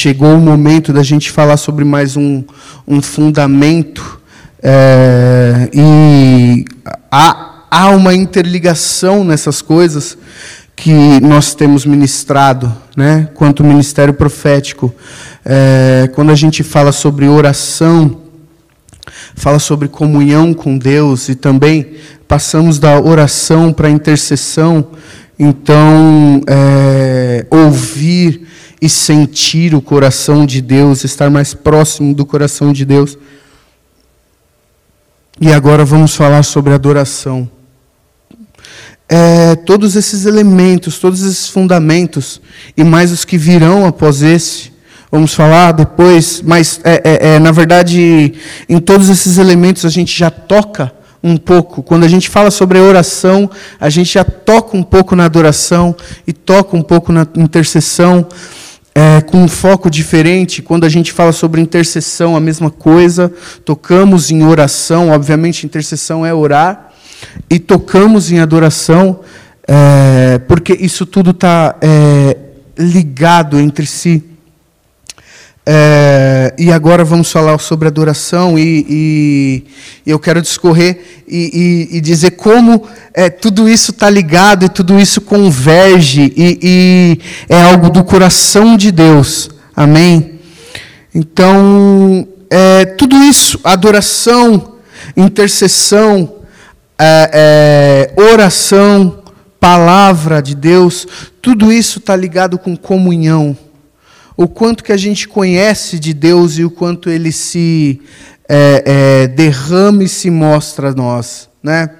chegou o momento da gente falar sobre mais um, um fundamento. É, e há, há uma interligação nessas coisas que nós temos ministrado, né, quanto ministério profético. É, quando a gente fala sobre oração, fala sobre comunhão com Deus e também passamos da oração para intercessão. Então, é, ouvir e sentir o coração de Deus, estar mais próximo do coração de Deus. E agora vamos falar sobre adoração. É, todos esses elementos, todos esses fundamentos, e mais os que virão após esse, vamos falar depois, mas é, é, é, na verdade, em todos esses elementos a gente já toca um pouco. Quando a gente fala sobre a oração, a gente já toca um pouco na adoração e toca um pouco na intercessão. É, com um foco diferente, quando a gente fala sobre intercessão, a mesma coisa, tocamos em oração, obviamente, intercessão é orar, e tocamos em adoração, é, porque isso tudo está é, ligado entre si. É, e agora vamos falar sobre adoração e, e eu quero discorrer e, e, e dizer como é, tudo isso está ligado e tudo isso converge e, é algo do coração de Deus. Amém? Então, é, tudo isso, adoração, intercessão, é, é, oração, palavra de Deus, tudo isso está ligado com comunhão o quanto que a gente conhece de Deus e o quanto Ele se é, é, derrama e se mostra a nós, né?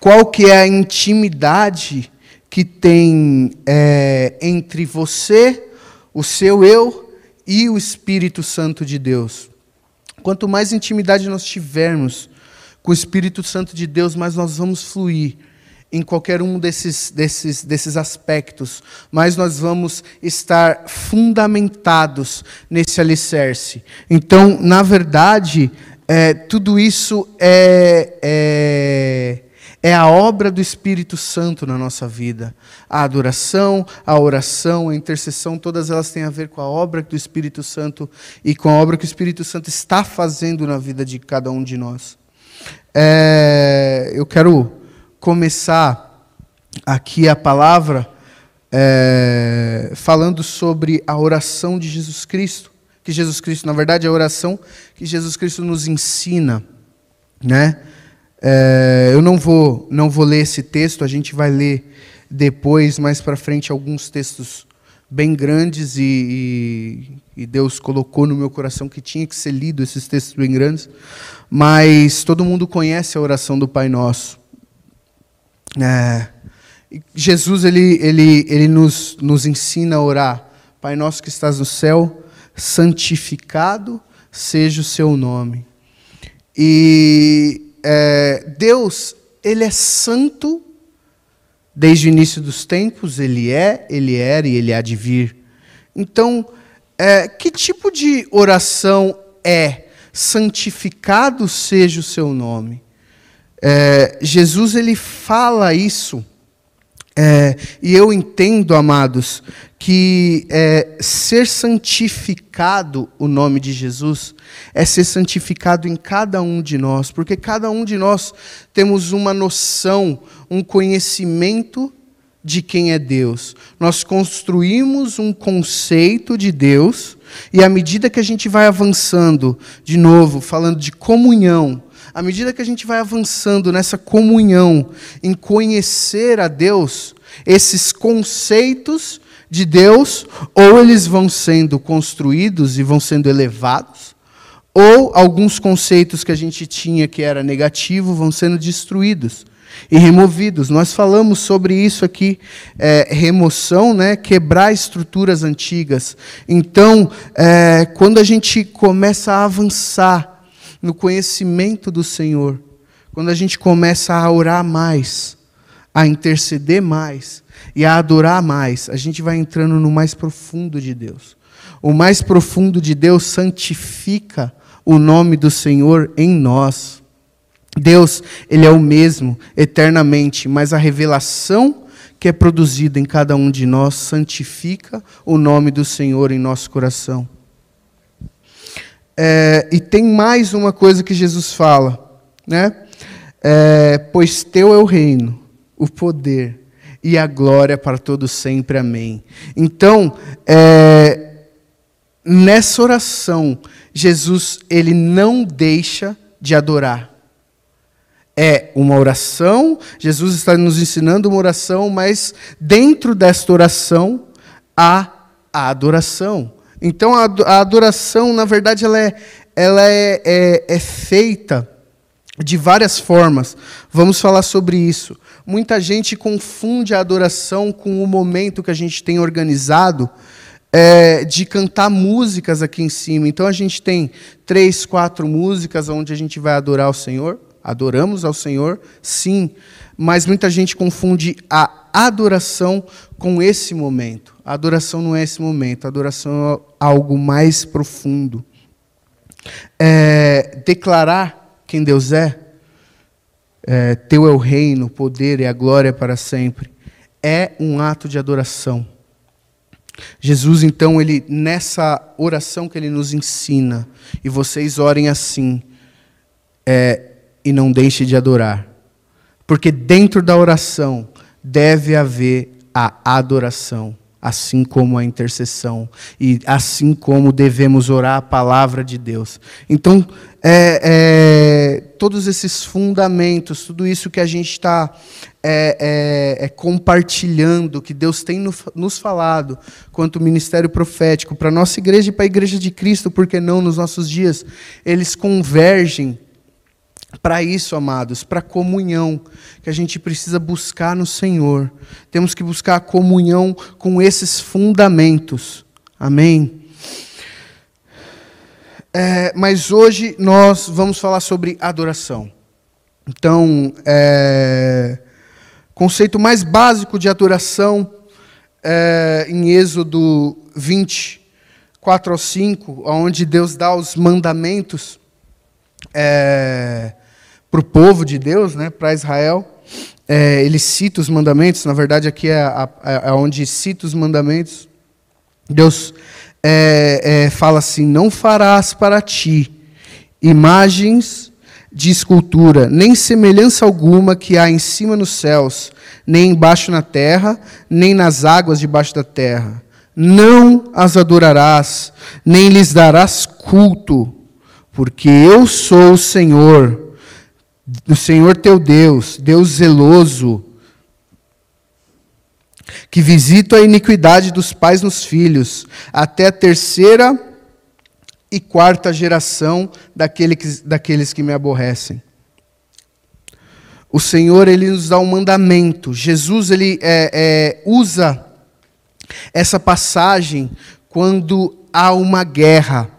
Qual que é a intimidade que tem é, entre você, o seu eu e o Espírito Santo de Deus? Quanto mais intimidade nós tivermos com o Espírito Santo de Deus, mais nós vamos fluir em qualquer um desses, desses, desses aspectos, mas nós vamos estar fundamentados nesse alicerce. Então, na verdade, é, tudo isso é, é, é a obra do Espírito Santo na nossa vida. A adoração, a oração, a intercessão, todas elas têm a ver com a obra do Espírito Santo e com a obra que o Espírito Santo está fazendo na vida de cada um de nós. É, eu quero começar aqui a palavra é, falando sobre a oração de Jesus Cristo. Que Jesus Cristo, na verdade, é a oração que Jesus Cristo nos ensina. Né? É, eu não vou, não vou ler esse texto, a gente vai ler depois, mais para frente, alguns textos bem grandes e, e, e, Deus colocou no meu coração que tinha que ser lido esses textos bem grandes. Mas todo mundo conhece a oração do Pai Nosso. É, Jesus ele, ele, ele nos, nos ensina a orar. Pai nosso que estás no céu, santificado seja o seu nome. E é, Deus, Ele é santo desde o início dos tempos, Ele é, Ele era e Ele há de vir. Então, é, que tipo de oração é santificado seja o seu nome? É, Jesus ele fala isso, é, e eu entendo, amados, que é, ser santificado o nome de Jesus é ser santificado em cada um de nós, porque cada um de nós temos uma noção, um conhecimento de quem é Deus. Nós construímos um conceito de Deus, e à medida que a gente vai avançando, de novo, falando de comunhão, à medida que a gente vai avançando nessa comunhão, em conhecer a Deus, esses conceitos de Deus, ou eles vão sendo construídos e vão sendo elevados, ou alguns conceitos que a gente tinha que era negativo vão sendo destruídos e removidos. Nós falamos sobre isso aqui, é, remoção, né, quebrar estruturas antigas. Então, é, quando a gente começa a avançar no conhecimento do Senhor, quando a gente começa a orar mais, a interceder mais e a adorar mais, a gente vai entrando no mais profundo de Deus. O mais profundo de Deus santifica o nome do Senhor em nós. Deus, Ele é o mesmo eternamente, mas a revelação que é produzida em cada um de nós santifica o nome do Senhor em nosso coração. É, e tem mais uma coisa que Jesus fala, né? É, pois teu é o reino, o poder e a glória para todos sempre. Amém. Então, é, nessa oração, Jesus ele não deixa de adorar. É uma oração, Jesus está nos ensinando uma oração, mas dentro desta oração há a adoração. Então a, adoração, na verdade, ela é, ela é, é, é feita de várias formas. Vamos falar sobre isso. Muita gente confunde a adoração com o momento que a gente tem organizado é, de cantar músicas aqui em cima. Então a gente tem três, quatro músicas onde a gente vai adorar o Senhor. Adoramos ao Senhor, sim, mas muita gente confunde a adoração com esse momento. A adoração não é esse momento, a adoração é algo mais profundo. É, declarar quem Deus é, é, teu é o reino, o poder e a glória para sempre, é um ato de adoração. Jesus, então, ele nessa oração que ele nos ensina, e vocês orem assim, é, e não deixe de adorar. Porque dentro da oração deve haver a adoração, assim como a intercessão, e assim como devemos orar a palavra de Deus. Então, é, é, todos esses fundamentos, tudo isso que a gente está é, é, é, compartilhando, que Deus tem no, nos falado, quanto ministério profético, para a nossa igreja e para a igreja de Cristo, porque não nos nossos dias, eles convergem para isso, amados, para a comunhão que a gente precisa buscar no Senhor. Temos que buscar a comunhão com esses fundamentos. Amém? É, mas hoje nós vamos falar sobre adoração. Então, é, conceito mais básico de adoração é, em Êxodo 20, 4 ao 5, onde Deus dá os mandamentos. É, para o povo de Deus, né, para Israel. É, ele cita os mandamentos, na verdade, aqui é, a, é onde cita os mandamentos. Deus é, é, fala assim: Não farás para ti imagens de escultura, nem semelhança alguma que há em cima nos céus, nem embaixo na terra, nem nas águas debaixo da terra. Não as adorarás, nem lhes darás culto, porque eu sou o Senhor do Senhor teu Deus, Deus zeloso, que visita a iniquidade dos pais nos filhos, até a terceira e quarta geração que, daqueles que me aborrecem. O Senhor ele nos dá um mandamento. Jesus ele é, é, usa essa passagem quando há uma guerra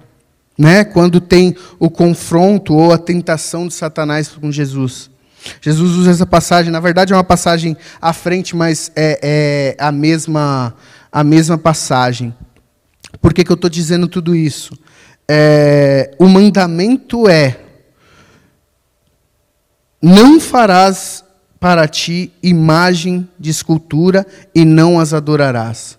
né, quando tem o confronto ou a tentação de Satanás com Jesus. Jesus usa essa passagem, na verdade é uma passagem à frente, mas é, é a, mesma, a mesma passagem. Por que, que eu estou dizendo tudo isso? É, o mandamento é: não farás para ti imagem de escultura e não as adorarás.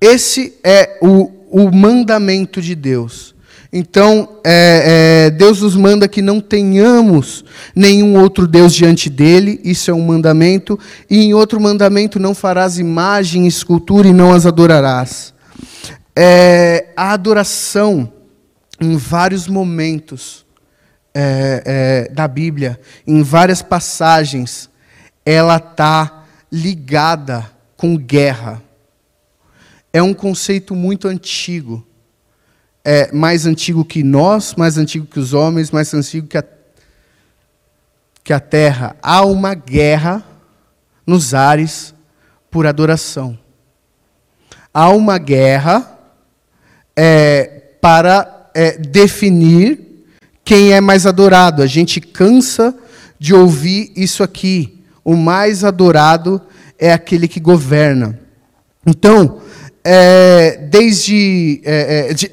Esse é o, o mandamento de Deus. Então, é, é, Deus nos manda que não tenhamos nenhum outro Deus diante dele, isso é um mandamento, e em outro mandamento, não farás imagem, escultura e não as adorarás. É, a adoração, em vários momentos é, é, da Bíblia, em várias passagens, ela está ligada com guerra é um conceito muito antigo. É mais antigo que nós, mais antigo que os homens, mais antigo que a, que a terra. Há uma guerra nos ares por adoração. Há uma guerra é, para é, definir quem é mais adorado. A gente cansa de ouvir isso aqui. O mais adorado é aquele que governa. Então, é, desde é, é, de,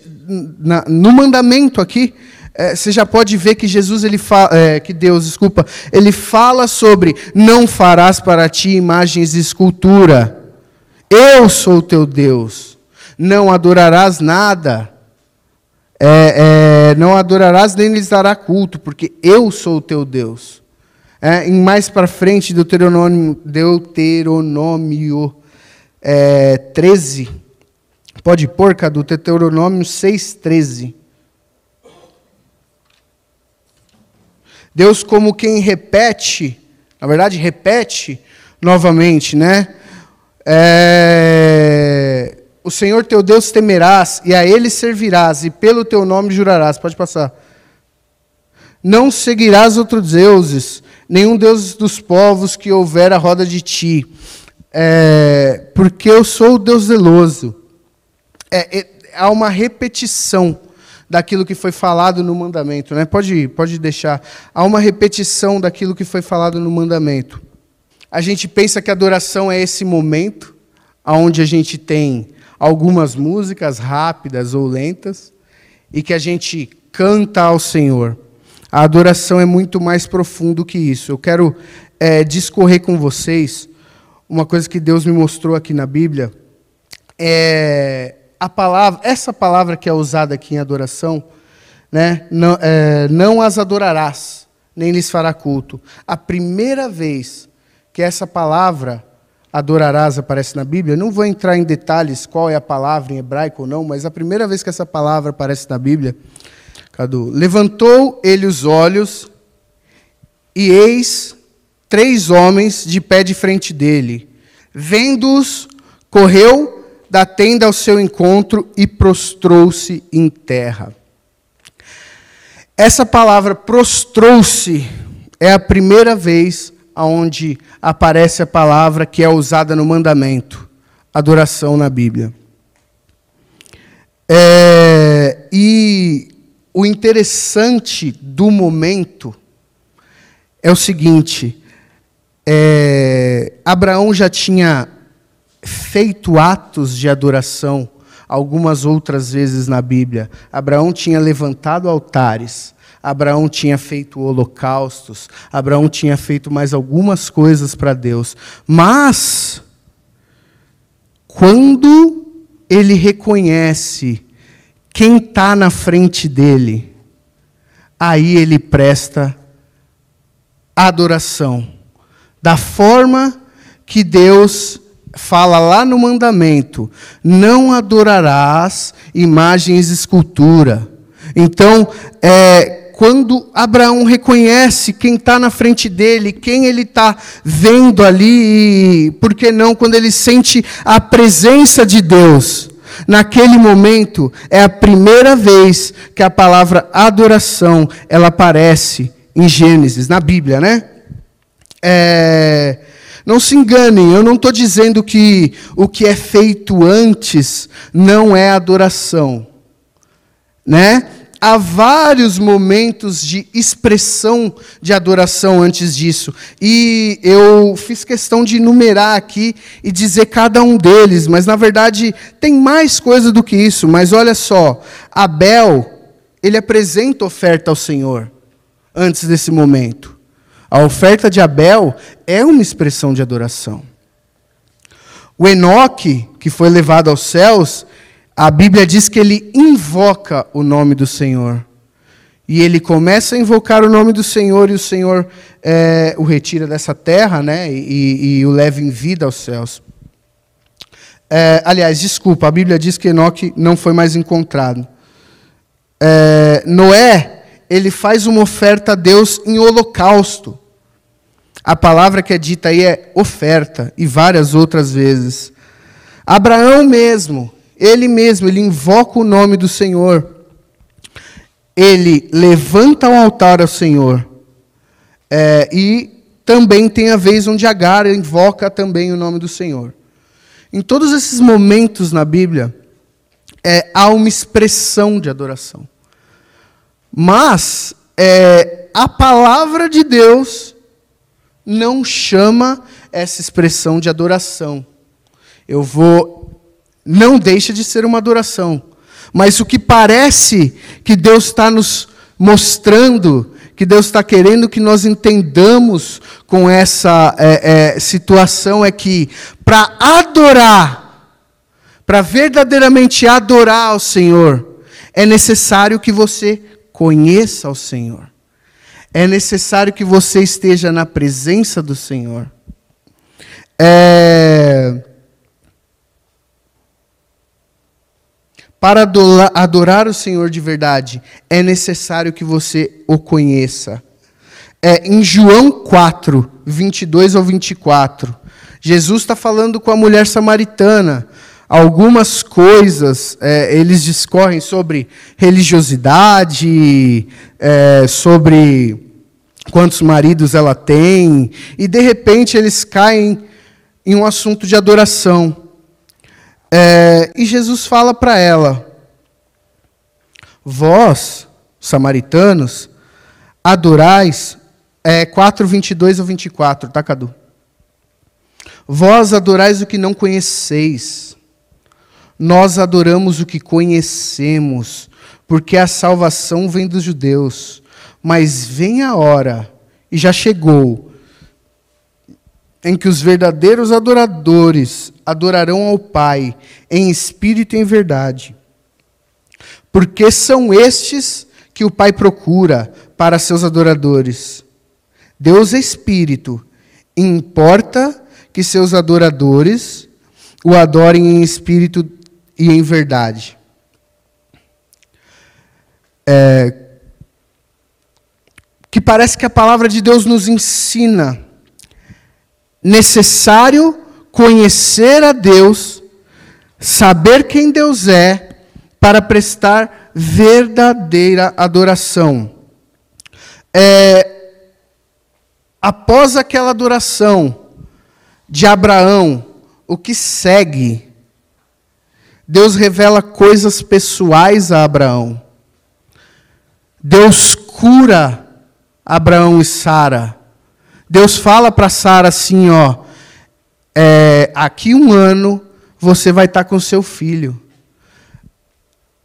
na, no mandamento aqui, é, você já pode ver que Jesus, ele fala, é, que Deus, desculpa, ele fala sobre não farás para ti imagens de escultura. Eu sou o teu Deus. Não adorarás nada. É, é não adorarás nem lhes dará culto, porque eu sou o teu Deus. É, em mais para frente, Deuteronômio, Deuteronômio é, 13. Pode pôr, Cadu, Deuteronômio 6, 13. Deus, como quem repete, na verdade, repete novamente, né? É, o Senhor teu Deus temerás, e a ele servirás, e pelo teu nome jurarás. Pode passar. Não seguirás outros deuses, nenhum deus dos povos que houver à roda de ti, é, porque eu sou o Deus zeloso. É, é, há uma repetição daquilo que foi falado no mandamento. Né? Pode, pode deixar. Há uma repetição daquilo que foi falado no mandamento. A gente pensa que a adoração é esse momento onde a gente tem algumas músicas rápidas ou lentas e que a gente canta ao Senhor. A adoração é muito mais profundo que isso. Eu quero é, discorrer com vocês uma coisa que Deus me mostrou aqui na Bíblia. É, a palavra, essa palavra que é usada aqui em adoração, né, não, é, não as adorarás, nem lhes fará culto. A primeira vez que essa palavra adorarás aparece na Bíblia, não vou entrar em detalhes qual é a palavra em hebraico ou não, mas a primeira vez que essa palavra aparece na Bíblia, Cadu, levantou ele os olhos e eis três homens de pé de frente dele. Vendo-os, correu da tenda ao seu encontro e prostrou-se em terra. Essa palavra prostrou-se é a primeira vez onde aparece a palavra que é usada no mandamento, adoração na Bíblia. É, e o interessante do momento é o seguinte: é, Abraão já tinha feito atos de adoração algumas outras vezes na Bíblia. Abraão tinha levantado altares, Abraão tinha feito holocaustos, Abraão tinha feito mais algumas coisas para Deus. Mas, quando ele reconhece quem está na frente dele, aí ele presta adoração, da forma que Deus fala lá no mandamento: não adorarás imagens de escultura. Então, é, quando Abraão reconhece quem está na frente dele, quem ele está vendo ali, e, por que não, quando ele sente a presença de Deus, naquele momento é a primeira vez que a palavra adoração ela aparece em Gênesis, na Bíblia, né? É, não se enganem, eu não estou dizendo que o que é feito antes não é adoração. Né? Há vários momentos de expressão de adoração antes disso. E eu fiz questão de enumerar aqui e dizer cada um deles, mas na verdade tem mais coisa do que isso. Mas olha só, Abel, ele apresenta oferta ao Senhor antes desse momento. A oferta de Abel é uma expressão de adoração. O Enoque, que foi levado aos céus, a Bíblia diz que ele invoca o nome do Senhor. E ele começa a invocar o nome do Senhor, e o Senhor é, o retira dessa terra né, e, e, o leva em vida aos céus. É, aliás, desculpa, a Bíblia diz que Enoque não foi mais encontrado. É, Noé, ele faz uma oferta a Deus em holocausto. A palavra que é dita aí é oferta, e várias outras vezes. Abraão mesmo, ele mesmo, ele invoca o nome do Senhor. Ele levanta o altar ao Senhor. É, e também tem a vez onde Agar invoca também o nome do Senhor. Em todos esses momentos na Bíblia, é, há uma expressão de adoração. Mas é, a palavra de Deus não chama essa expressão de adoração. Eu vou. Não deixa de ser uma adoração. Mas o que parece que Deus está nos mostrando que Deus está querendo que nós entendamos com essa é, é, situação é que para adorar, para verdadeiramente adorar ao Senhor, é necessário que você conheça o Senhor. É necessário que você esteja na presença do Senhor. É... Para adorar o Senhor de verdade, é necessário que você o conheça. É, em João 4, 22 ao 24, Jesus está falando com a mulher samaritana. Algumas coisas é, eles discorrem sobre religiosidade, é, sobre quantos maridos ela tem, e de repente eles caem em um assunto de adoração. É, e Jesus fala para ela: Vós, samaritanos, adorais. É 4, 22 ou 24, tá, Cadu? Vós adorais o que não conheceis. Nós adoramos o que conhecemos, porque a salvação vem dos judeus. Mas vem a hora, e já chegou, em que os verdadeiros adoradores adorarão ao Pai em espírito e em verdade. Porque são estes que o Pai procura para seus adoradores. Deus é espírito, e importa que seus adoradores o adorem em espírito e em verdade. É, que parece que a palavra de Deus nos ensina necessário conhecer a Deus, saber quem Deus é, para prestar verdadeira adoração. É, após aquela adoração de Abraão, o que segue? Deus revela coisas pessoais a Abraão. Deus cura Abraão e Sara. Deus fala para Sara assim, ó, é, aqui um ano você vai estar com seu filho.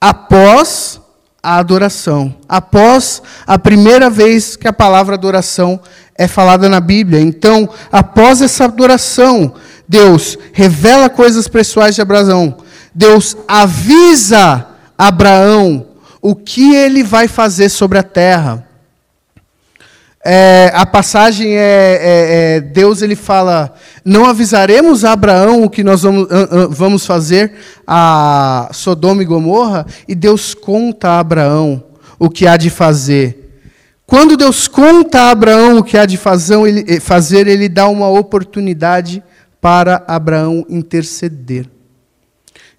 Após a adoração, após a primeira vez que a palavra adoração é falada na Bíblia. Então, após essa adoração, Deus revela coisas pessoais de Abraão. Deus avisa Abraão o que ele vai fazer sobre a terra. É, a passagem é, é, é, Deus ele fala, não avisaremos a Abraão o que nós vamos, vamos fazer a Sodoma e Gomorra, e Deus conta a Abraão o que há de fazer. Quando Deus conta a Abraão o que há de eh, fazer, ele dá uma oportunidade para Abraão interceder.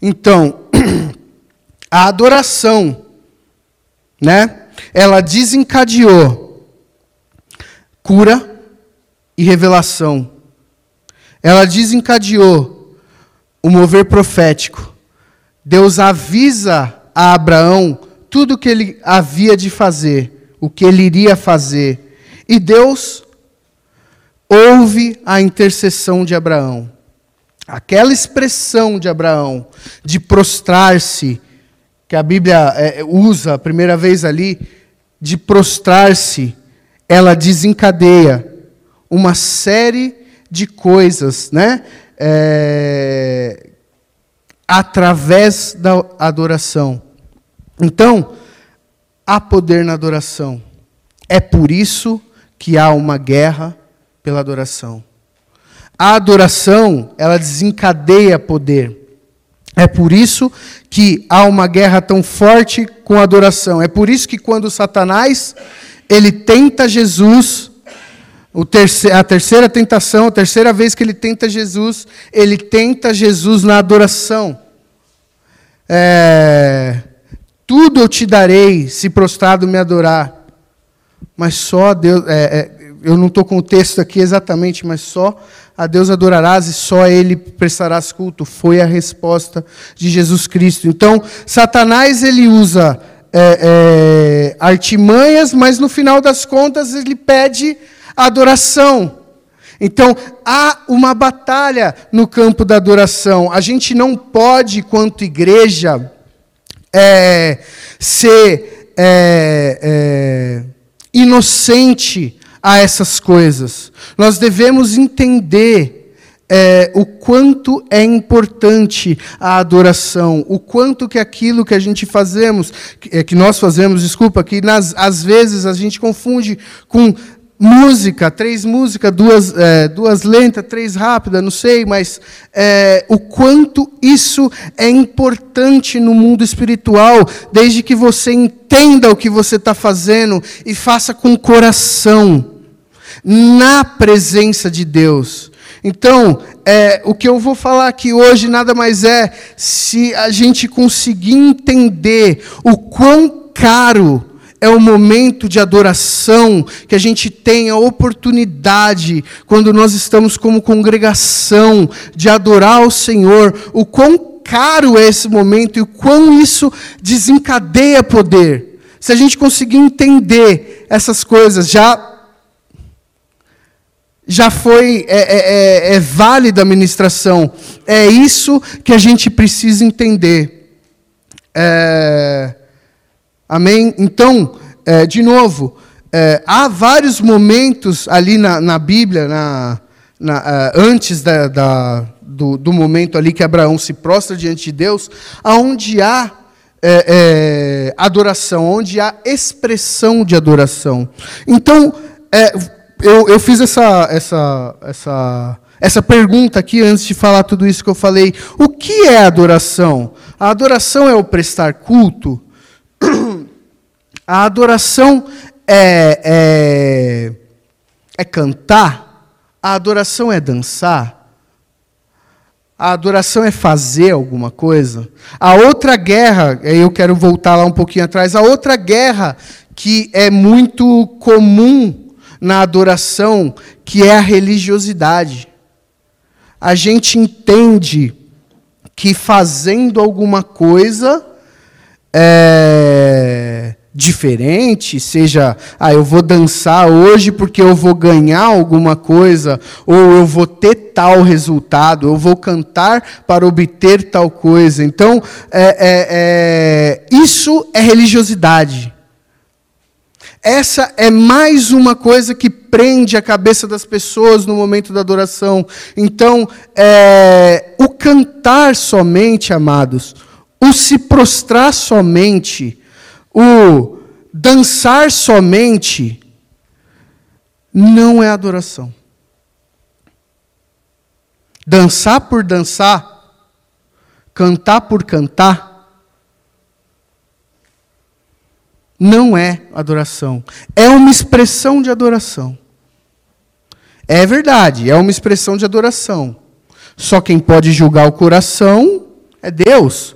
Então, a adoração, né? Ela desencadeou cura e revelação. Ela desencadeou o mover profético. Deus avisa a Abraão tudo o que ele havia de fazer, o que ele iria fazer. E Deus ouve a intercessão de Abraão. Aquela expressão de Abraão de prostrar-se, que a Bíblia é, usa a primeira vez ali, de prostrar-se ela desencadeia uma série de coisas, né? É, através da adoração. Então, há poder na adoração. É por isso que há uma guerra pela adoração. A adoração, ela desencadeia poder. É por isso que há uma guerra tão forte com a adoração. É por isso que quando Satanás ele tenta Jesus, a terceira tentação, a terceira vez que ele tenta Jesus, ele tenta Jesus na adoração. É, tudo eu te darei se prostrado me adorar. Mas só Deus. É, é, eu não estou com o texto aqui exatamente, mas só a Deus adorarás e só a Ele prestarás culto. Foi a resposta de Jesus Cristo. Então, Satanás ele usa é, é, artimanhas, mas no final das contas ele pede adoração. Então, há uma batalha no campo da adoração. A gente não pode, quanto igreja, é, ser é, é, inocente a essas coisas. Nós devemos entender é, o quanto é importante a adoração, o quanto que aquilo que a gente fazemos, que, é, que nós fazemos, desculpa, que nas, às vezes a gente confunde com música, três músicas, duas, é, duas lentas, três rápidas, não sei, mas é, o quanto isso é importante no mundo espiritual, desde que você entenda o que você está fazendo e faça com coração, na presença de Deus. Então, é, o que eu vou falar aqui hoje nada mais é se a gente conseguir entender o quão caro é o momento de adoração que a gente tem a oportunidade, quando nós estamos como congregação, de adorar o Senhor, o quão caro é esse momento e o quão isso desencadeia poder. Se a gente conseguir entender essas coisas, já já foi é, é, é, é válida a ministração. É isso que a gente precisa entender. É, Amém? Então, é, de novo, é, há vários momentos ali na, na Bíblia, na, na, antes da, da, do, do, momento ali que Abraão se prostra diante de Deus, onde há adoração, onde há expressão de adoração. Então, é, eu, eu fiz essa, essa, essa, essa pergunta aqui antes de falar tudo isso que eu falei. O que é adoração? A adoração é o prestar culto? A adoração é, é, é cantar, a adoração é dançar, a adoração é fazer alguma coisa. A outra guerra, eu quero voltar lá um pouquinho atrás, a outra guerra que é muito comum na adoração, que é a religiosidade. A gente entende que fazendo alguma coisa é, diferente, seja, ah, eu vou dançar hoje porque eu vou ganhar alguma coisa, ou eu vou ter tal resultado, eu vou cantar para obter tal coisa. Então, é, é, é, isso é religiosidade. Essa é mais uma coisa que prende a cabeça das pessoas no momento da adoração. Então, é, o cantar somente, amados, o se prostrar somente, o dançar somente, não é adoração. Dançar por dançar, cantar por cantar, não é adoração. É uma expressão de adoração. É verdade, é uma expressão de adoração. Só quem pode julgar o coração é Deus.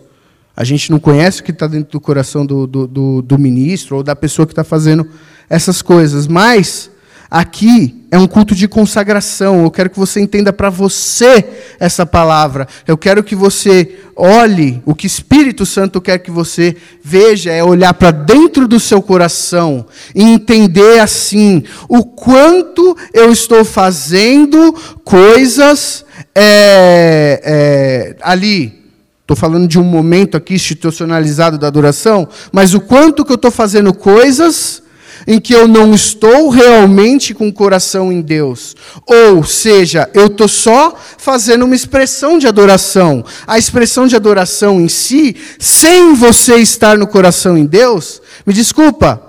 A gente não conhece o que está dentro do coração do, do, do, do ministro ou da pessoa que está fazendo essas coisas, mas aqui é um culto de consagração. Eu quero que você entenda para você essa palavra. Eu quero que você olhe o que Espírito Santo quer que você veja, é olhar para dentro do seu coração e entender assim o quanto eu estou fazendo coisas é, é, ali Estou falando de um momento aqui institucionalizado da adoração, mas o quanto que eu estou fazendo coisas em que eu não estou realmente com o coração em Deus. Ou seja, eu estou só fazendo uma expressão de adoração. A expressão de adoração em si, sem você estar no coração em Deus, me desculpa,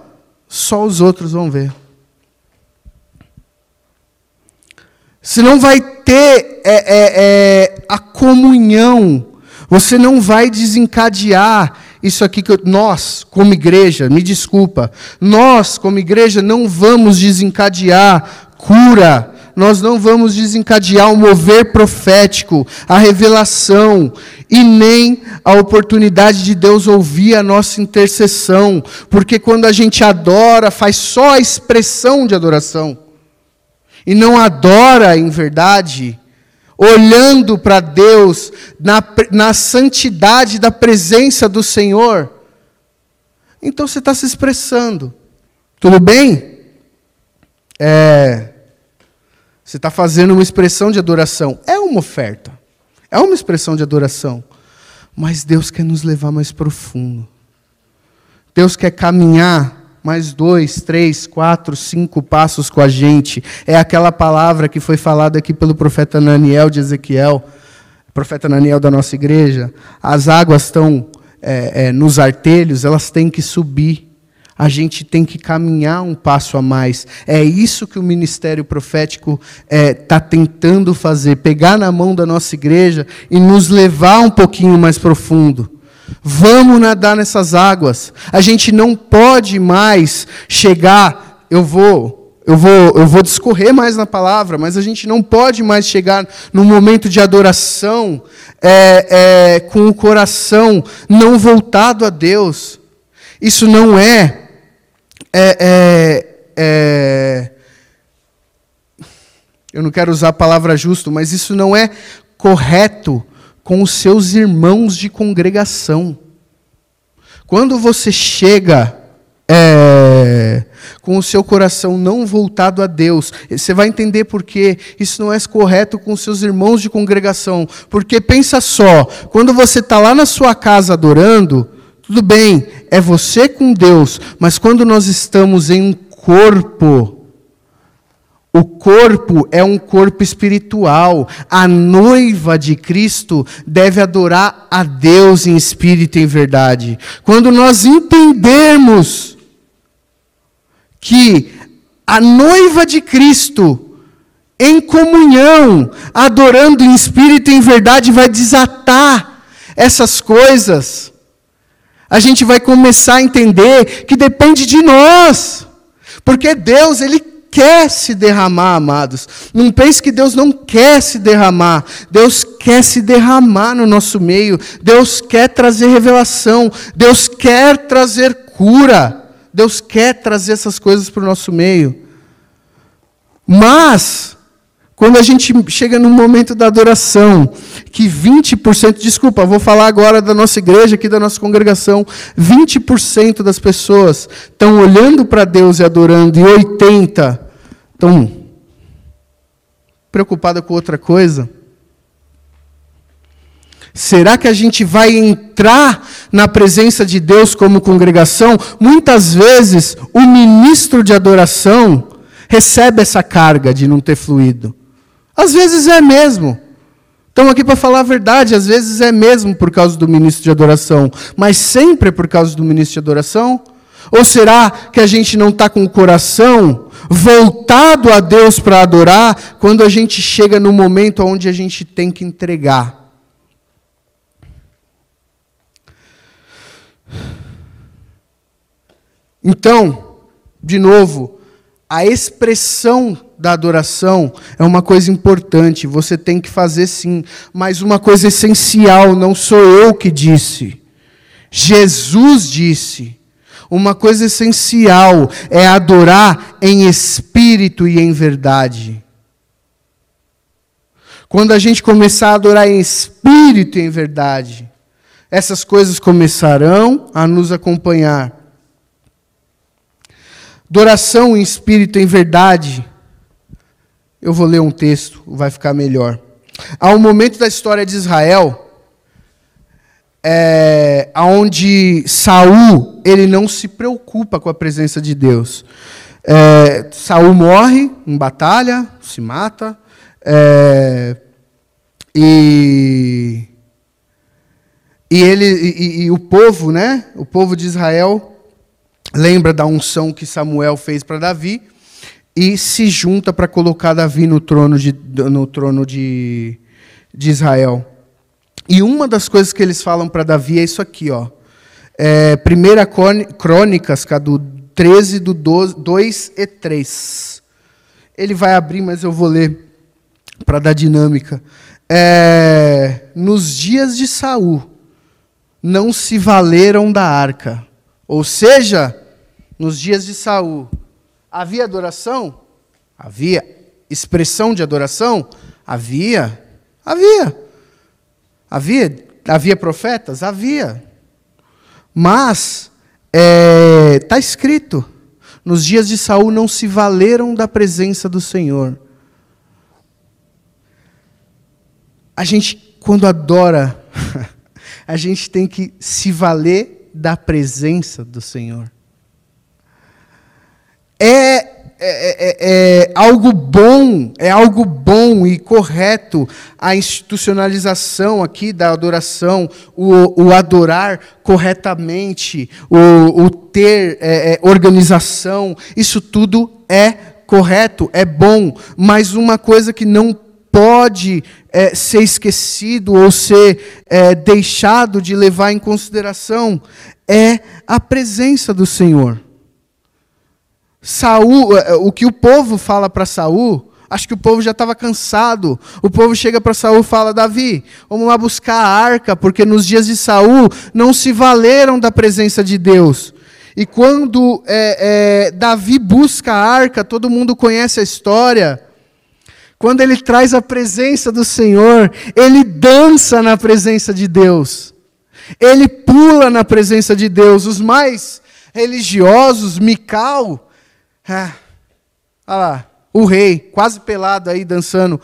só os outros vão ver. Você não vai ter é, é, é, a comunhão você não vai desencadear isso aqui que eu, nós, como igreja, me desculpa, nós, como igreja, não vamos desencadear cura, nós não vamos desencadear o mover profético, a revelação e nem a oportunidade de Deus ouvir a nossa intercessão, porque quando a gente adora, faz só a expressão de adoração. E não adora em verdade, olhando para Deus, na, na santidade da presença do Senhor, então você está se expressando. Tudo bem? É, você está fazendo uma expressão de adoração. É uma oferta. É uma expressão de adoração. Mas Deus quer nos levar mais profundo. Deus quer caminhar mais dois, três, quatro, cinco passos com a gente. É aquela palavra que foi falada aqui pelo profeta Daniel de Ezequiel, profeta Daniel da nossa igreja. As águas estão é, é, nos artelhos, elas têm que subir. A gente tem que caminhar um passo a mais. É isso que o ministério profético está é, tá tentando fazer: pegar na mão da nossa igreja e nos levar um pouquinho mais profundo. Vamos nadar nessas águas. A gente não pode mais chegar, eu vou, eu vou, eu vou discorrer mais na palavra, mas a gente não pode mais chegar no momento de adoração é, é, com o coração não voltado a Deus. Isso não é, é, é, é eu não quero usar a palavra justo, mas isso não é correto com os seus irmãos de congregação. Quando você chega é, com o seu coração não voltado a Deus, você vai entender por que isso não é correto com seus irmãos de congregação. Porque pensa só, quando você está lá na sua casa adorando, tudo bem, é você com Deus, mas quando nós estamos em um corpo, o corpo é um corpo espiritual. A noiva de Cristo deve adorar a Deus em espírito e em verdade. Quando nós entendermos que a noiva de Cristo, em comunhão, adorando em espírito e em verdade, vai desatar essas coisas, a gente vai começar a entender que depende de nós. Porque Deus, Ele quer se derramar, amados. Não pense que Deus não quer se derramar. Deus quer se derramar no nosso meio. Deus quer trazer revelação. Deus quer trazer cura. Deus quer trazer essas coisas para o nosso meio. Mas, quando a gente chega no momento da adoração, que 20%, desculpa, vou falar agora da nossa igreja, aqui da nossa congregação, 20% das pessoas estão olhando para Deus e adorando, e 80% estão preocupadas com outra coisa. Será que a gente vai entrar na presença de Deus como congregação? Muitas vezes, o ministro de adoração recebe essa carga de não ter fluído. Às vezes é mesmo. Estamos aqui para falar a verdade, às vezes é mesmo por causa do ministro de adoração, mas sempre é por causa do ministro de adoração? Ou será que a gente não está com o coração voltado a Deus para adorar quando a gente chega no momento onde a gente tem que entregar? Então, de novo, a expressão da adoração é uma coisa importante, você tem que fazer sim, mas uma coisa essencial, não sou eu que disse. Jesus disse. Uma coisa essencial é adorar em espírito e em verdade. Quando a gente começar a adorar em espírito e em verdade, essas coisas começarão a nos acompanhar. Adoração em espírito em verdade eu vou ler um texto, vai ficar melhor. Há um momento da história de Israel é, onde Saul ele não se preocupa com a presença de Deus. É, Saul morre em batalha, se mata, é, e, e ele e, e, o povo, né? O povo de Israel lembra da unção que Samuel fez para Davi e se junta para colocar Davi no trono de, no trono de, de Israel. E uma das coisas que eles falam para Davi é isso aqui, ó. É, primeira Crônicas, do 13, do 2 e 3. Ele vai abrir, mas eu vou ler para dar dinâmica. É, nos dias de Saul, não se valeram da arca. Ou seja, nos dias de Saul, Havia adoração? Havia. Expressão de adoração? Havia. Havia. Havia. Havia profetas? Havia. Mas está é, tá escrito: nos dias de Saul não se valeram da presença do Senhor. A gente, quando adora, a gente tem que se valer da presença do Senhor. É é, é, é, algo bom, é algo bom e correto a institucionalização aqui da adoração, o, o adorar corretamente, o, o ter é, é, organização, isso tudo é correto, é bom, mas uma coisa que não pode é, ser esquecido ou ser deixado de levar em consideração é a presença do Senhor. Saul, eh, eh, o que o povo fala para Saul, acho que o povo já estava cansado. O povo chega para Saul e fala: Davi, vamos lá buscar a arca, porque nos dias de Saul não se valeram da presença de Deus. E quando é, é, Davi busca a arca, todo mundo conhece a história. Quando ele traz a presença do Senhor, ele dança na presença de Deus. Ele pula na presença de Deus. Os mais religiosos, Mical, ah, olha lá, o rei, quase pelado aí dançando.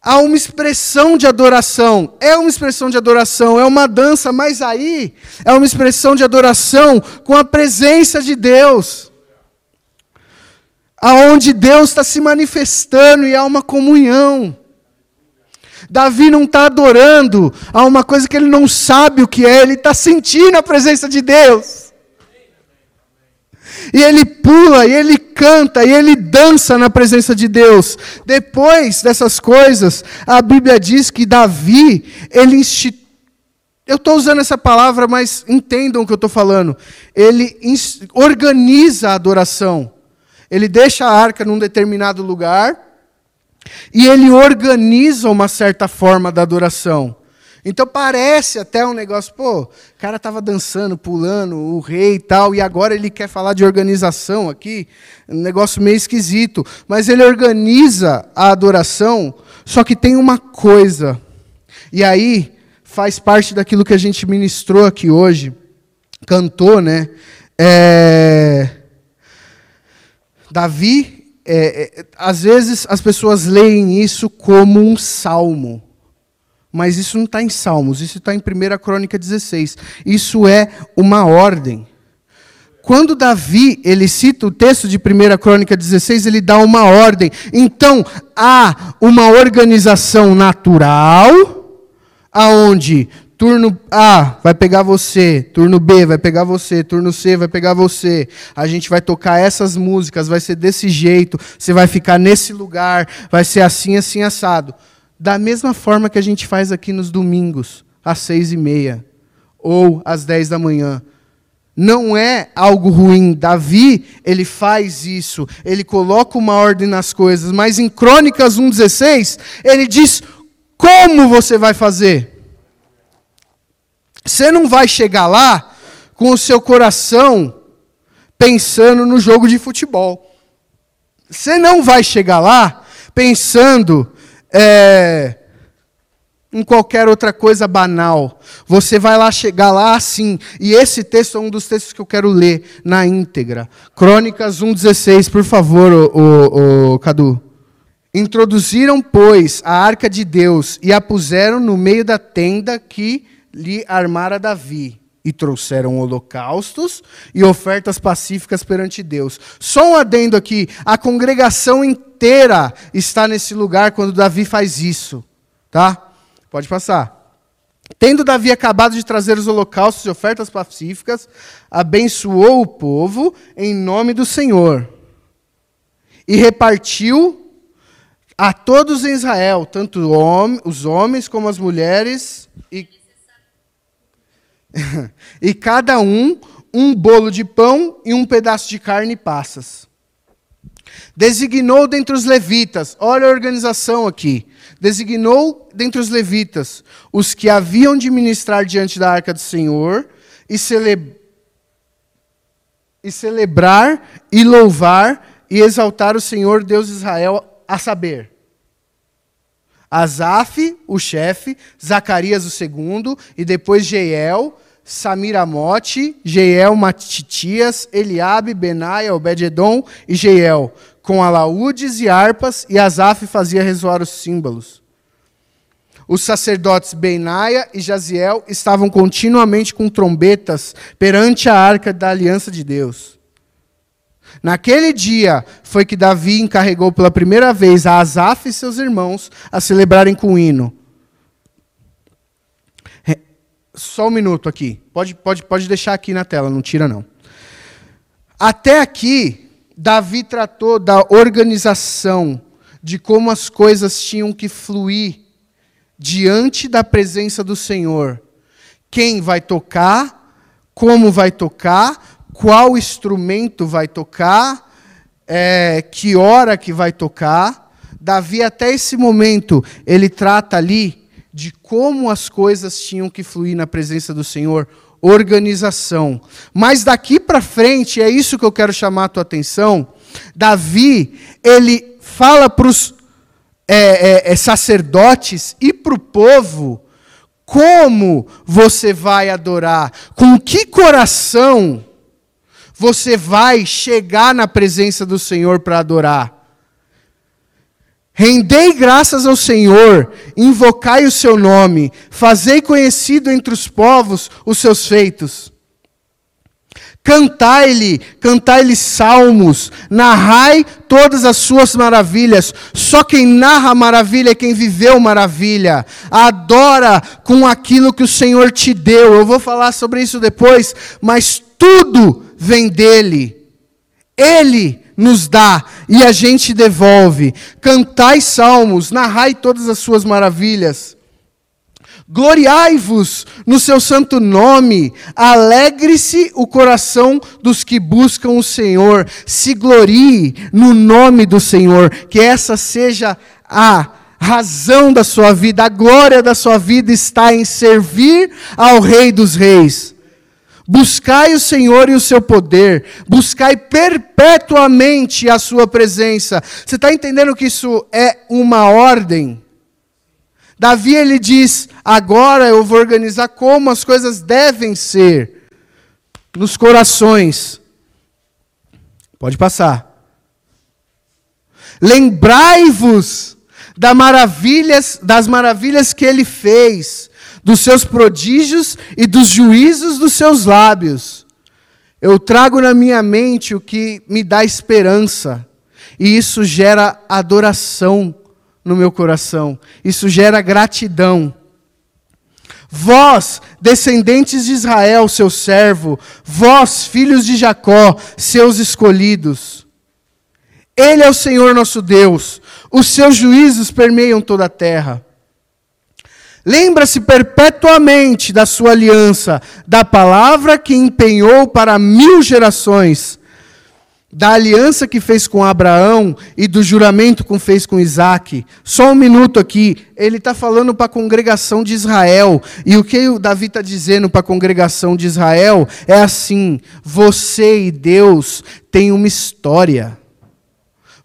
Há uma expressão de adoração. É uma expressão de adoração, é uma dança, mas aí é uma expressão de adoração com a presença de Deus. Aonde Deus está se manifestando e há uma comunhão. Davi não está adorando a uma coisa que ele não sabe o que é, ele está sentindo a presença de Deus. E ele pula, e ele canta, e ele dança na presença de Deus. Depois dessas coisas, a Bíblia diz que Davi, ele instituiu. Eu estou usando essa palavra, mas entendam o que eu estou falando. Ele organiza a adoração. Ele deixa a arca num determinado lugar e ele organiza uma certa forma da adoração. Então parece até um negócio, pô, o cara estava dançando, pulando, o rei e tal, e agora ele quer falar de organização aqui, um negócio meio esquisito. Mas ele organiza a adoração, só que tem uma coisa, e aí faz parte daquilo que a gente ministrou aqui hoje, cantou, né? É... Davi, é, é, às vezes as pessoas leem isso como um salmo. Mas isso não está em Salmos, isso está em 1 Crônica 16. Isso é uma ordem. Quando Davi ele cita o texto de 1 Crônica 16, ele dá uma ordem. Então, há uma organização natural, aonde turno A vai pegar você, turno B vai pegar você, turno C vai pegar você. A gente vai tocar essas músicas, vai ser desse jeito, você vai ficar nesse lugar, vai ser assim, assim, assado da mesma forma que a gente faz aqui nos domingos, às seis e meia, ou às dez da manhã. Não é algo ruim. Davi, ele faz isso, ele coloca uma ordem nas coisas, mas em Crônicas 1,16, ele diz como você vai fazer. Você não vai chegar lá com o seu coração pensando no jogo de futebol. Você não vai chegar lá pensando é, em qualquer outra coisa banal. Você vai lá chegar lá assim. E esse texto é um dos textos que eu quero ler na íntegra. Crônicas 1,16, por favor, o, o, o Cadu. Introduziram, pois, a arca de Deus e a puseram no meio da tenda que lhe armara Davi. E trouxeram holocaustos e ofertas pacíficas perante Deus. Só um adendo aqui: a congregação inteira inteira está nesse lugar quando Davi faz isso. Tá? Pode passar. Tendo Davi acabado de trazer os holocaustos e ofertas pacíficas, abençoou o povo em nome do Senhor. E repartiu a todos em Israel, tanto os homens como as mulheres, e, e cada um um bolo de pão e um pedaço de carne e passas. Designou dentre os levitas, olha a organização aqui. Designou dentre os levitas os que haviam de ministrar diante da arca do Senhor e, cele... e celebrar e louvar e exaltar o Senhor Deus de Israel, a saber, Asaf, o chefe, Zacarias, o segundo, e depois Jeiel, Samiramote, Jeiel, Matitias, Eliabe, Benaia, Obededon e Jeiel, com alaúdes e harpas, e Asaf fazia ressoar os símbolos. Os sacerdotes Benaia e Jaziel estavam continuamente com trombetas perante a arca da aliança de Deus. Naquele dia foi que Davi encarregou pela primeira vez a Asaf e seus irmãos a celebrarem com hino. Só um minuto aqui. Pode, pode, pode deixar aqui na tela, não tira não. Até aqui, Davi tratou da organização, de como as coisas tinham que fluir diante da presença do Senhor. Quem vai tocar, como vai tocar, qual instrumento vai tocar, é, que hora que vai tocar. Davi, até esse momento, ele trata ali de como as coisas tinham que fluir na presença do Senhor, organização. Mas daqui para frente, é isso que eu quero chamar a tua atenção. Davi, ele fala para os é, é, é, sacerdotes e para o povo como você vai adorar, com que coração você vai chegar na presença do Senhor para adorar. Rendei graças ao Senhor, invocai o seu nome, fazei conhecido entre os povos os seus feitos. Cantai-lhe, cantai-lhe salmos, narrai todas as suas maravilhas. Só quem narra maravilha é quem viveu maravilha. Adora com aquilo que o Senhor te deu. Eu vou falar sobre isso depois, mas tudo vem dele. Ele nos dá e a gente devolve. Cantai salmos, narrai todas as suas maravilhas. Gloriai-vos no seu santo nome, alegre-se o coração dos que buscam o Senhor, se glorie no nome do Senhor, que essa seja a razão da sua vida, a glória da sua vida está em servir ao Rei dos Reis. Buscai o Senhor e o seu poder, buscai perpetuamente a sua presença. Você está entendendo que isso é uma ordem? Davi ele diz: agora eu vou organizar como as coisas devem ser nos corações. Pode passar. Lembrai-vos das maravilhas, das maravilhas que ele fez, dos seus prodígios e dos juízos dos seus lábios. Eu trago na minha mente o que me dá esperança, e isso gera adoração no meu coração. Isso gera gratidão. Vós, descendentes de Israel, seu servo, vós, filhos de Jacó, seus escolhidos. Ele é o Senhor nosso Deus, os seus juízos permeiam toda a terra. Lembra-se perpetuamente da sua aliança, da palavra que empenhou para mil gerações da aliança que fez com Abraão e do juramento que fez com Isaac. Só um minuto aqui, ele está falando para a congregação de Israel. E o que o Davi está dizendo para a congregação de Israel é assim: você e Deus têm uma história.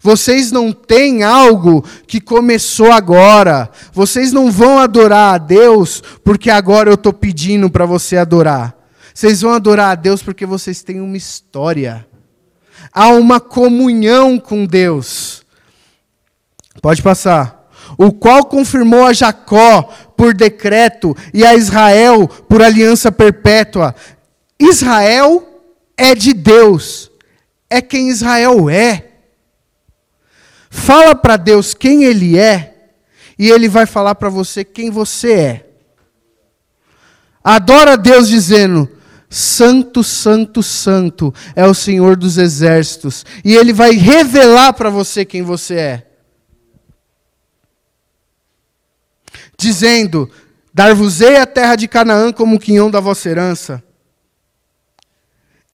Vocês não têm algo que começou agora. Vocês não vão adorar a Deus porque agora eu estou pedindo para você adorar. Vocês vão adorar a Deus porque vocês têm uma história há uma comunhão com Deus. Pode passar. O qual confirmou a Jacó por decreto e a Israel por aliança perpétua. Israel é de Deus. É quem Israel é. Fala para Deus quem ele é e ele vai falar para você quem você é. Adora Deus dizendo: Santo, Santo, Santo é o Senhor dos exércitos. E Ele vai revelar para você quem você é. Dizendo: Dar-vos-ei a terra de Canaã como quinhão da vossa herança.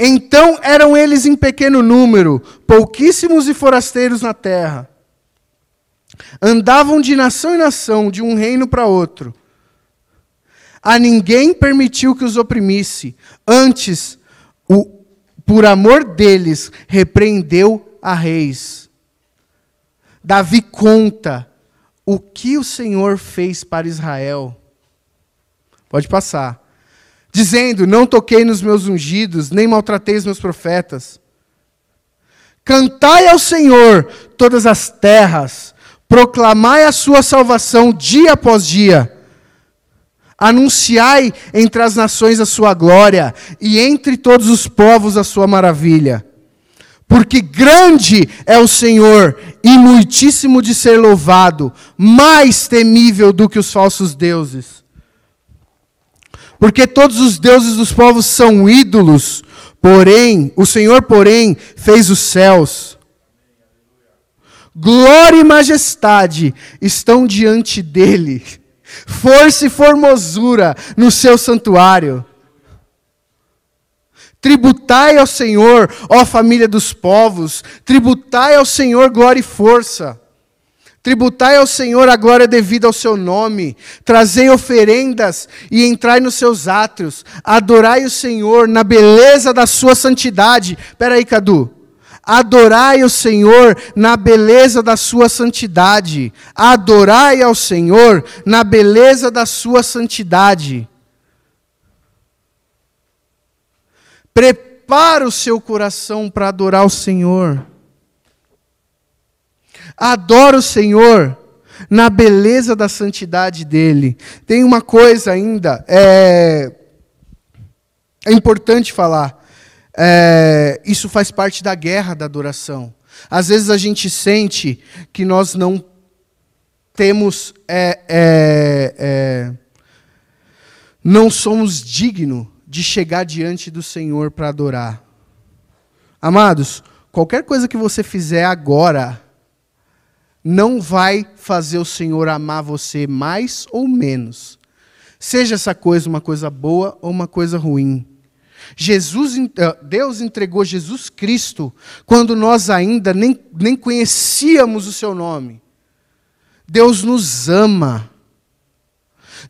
Então eram eles em pequeno número, pouquíssimos e forasteiros na terra. Andavam de nação em nação, de um reino para outro a ninguém permitiu que os oprimisse. Antes, o, por amor deles, repreendeu a reis. Davi conta o que o Senhor fez para Israel. Pode passar. Dizendo: Não toquei nos meus ungidos, nem maltratei os meus profetas. Cantai ao Senhor todas as terras, proclamai a sua salvação dia após dia Anunciai entre as nações a sua glória, e entre todos os povos a sua maravilha. Porque grande é o Senhor e muitíssimo de ser louvado, mais temível do que os falsos deuses. Porque todos os deuses dos povos são ídolos, porém, o Senhor, porém, fez os céus. Glória e majestade estão diante dele, força e formosura no seu santuário. Tributai ao Senhor, ó família dos povos, tributai ao Senhor glória e força. Tributai ao Senhor a glória devida ao seu nome, trazei oferendas e entrai nos seus átrios, adorai o Senhor na beleza da sua santidade. Espera aí, Cadu. Adorai o Senhor na beleza da sua santidade. Adorai ao Senhor na beleza da sua santidade. Prepara o seu coração para adorar o Senhor. Adora o Senhor na beleza da santidade dele. Tem uma coisa ainda, é, é importante falar. É, isso faz parte da guerra da adoração. Às vezes a gente sente que nós não temos, é, é, é não somos dignos de chegar diante do Senhor para adorar. Amados, qualquer coisa que você fizer agora não vai fazer o Senhor amar você mais ou menos. Seja essa coisa uma coisa boa ou uma coisa ruim. Jesus, eh, Deus entregou Jesus Cristo quando nós ainda nem, nem conhecíamos o seu nome. Deus nos ama.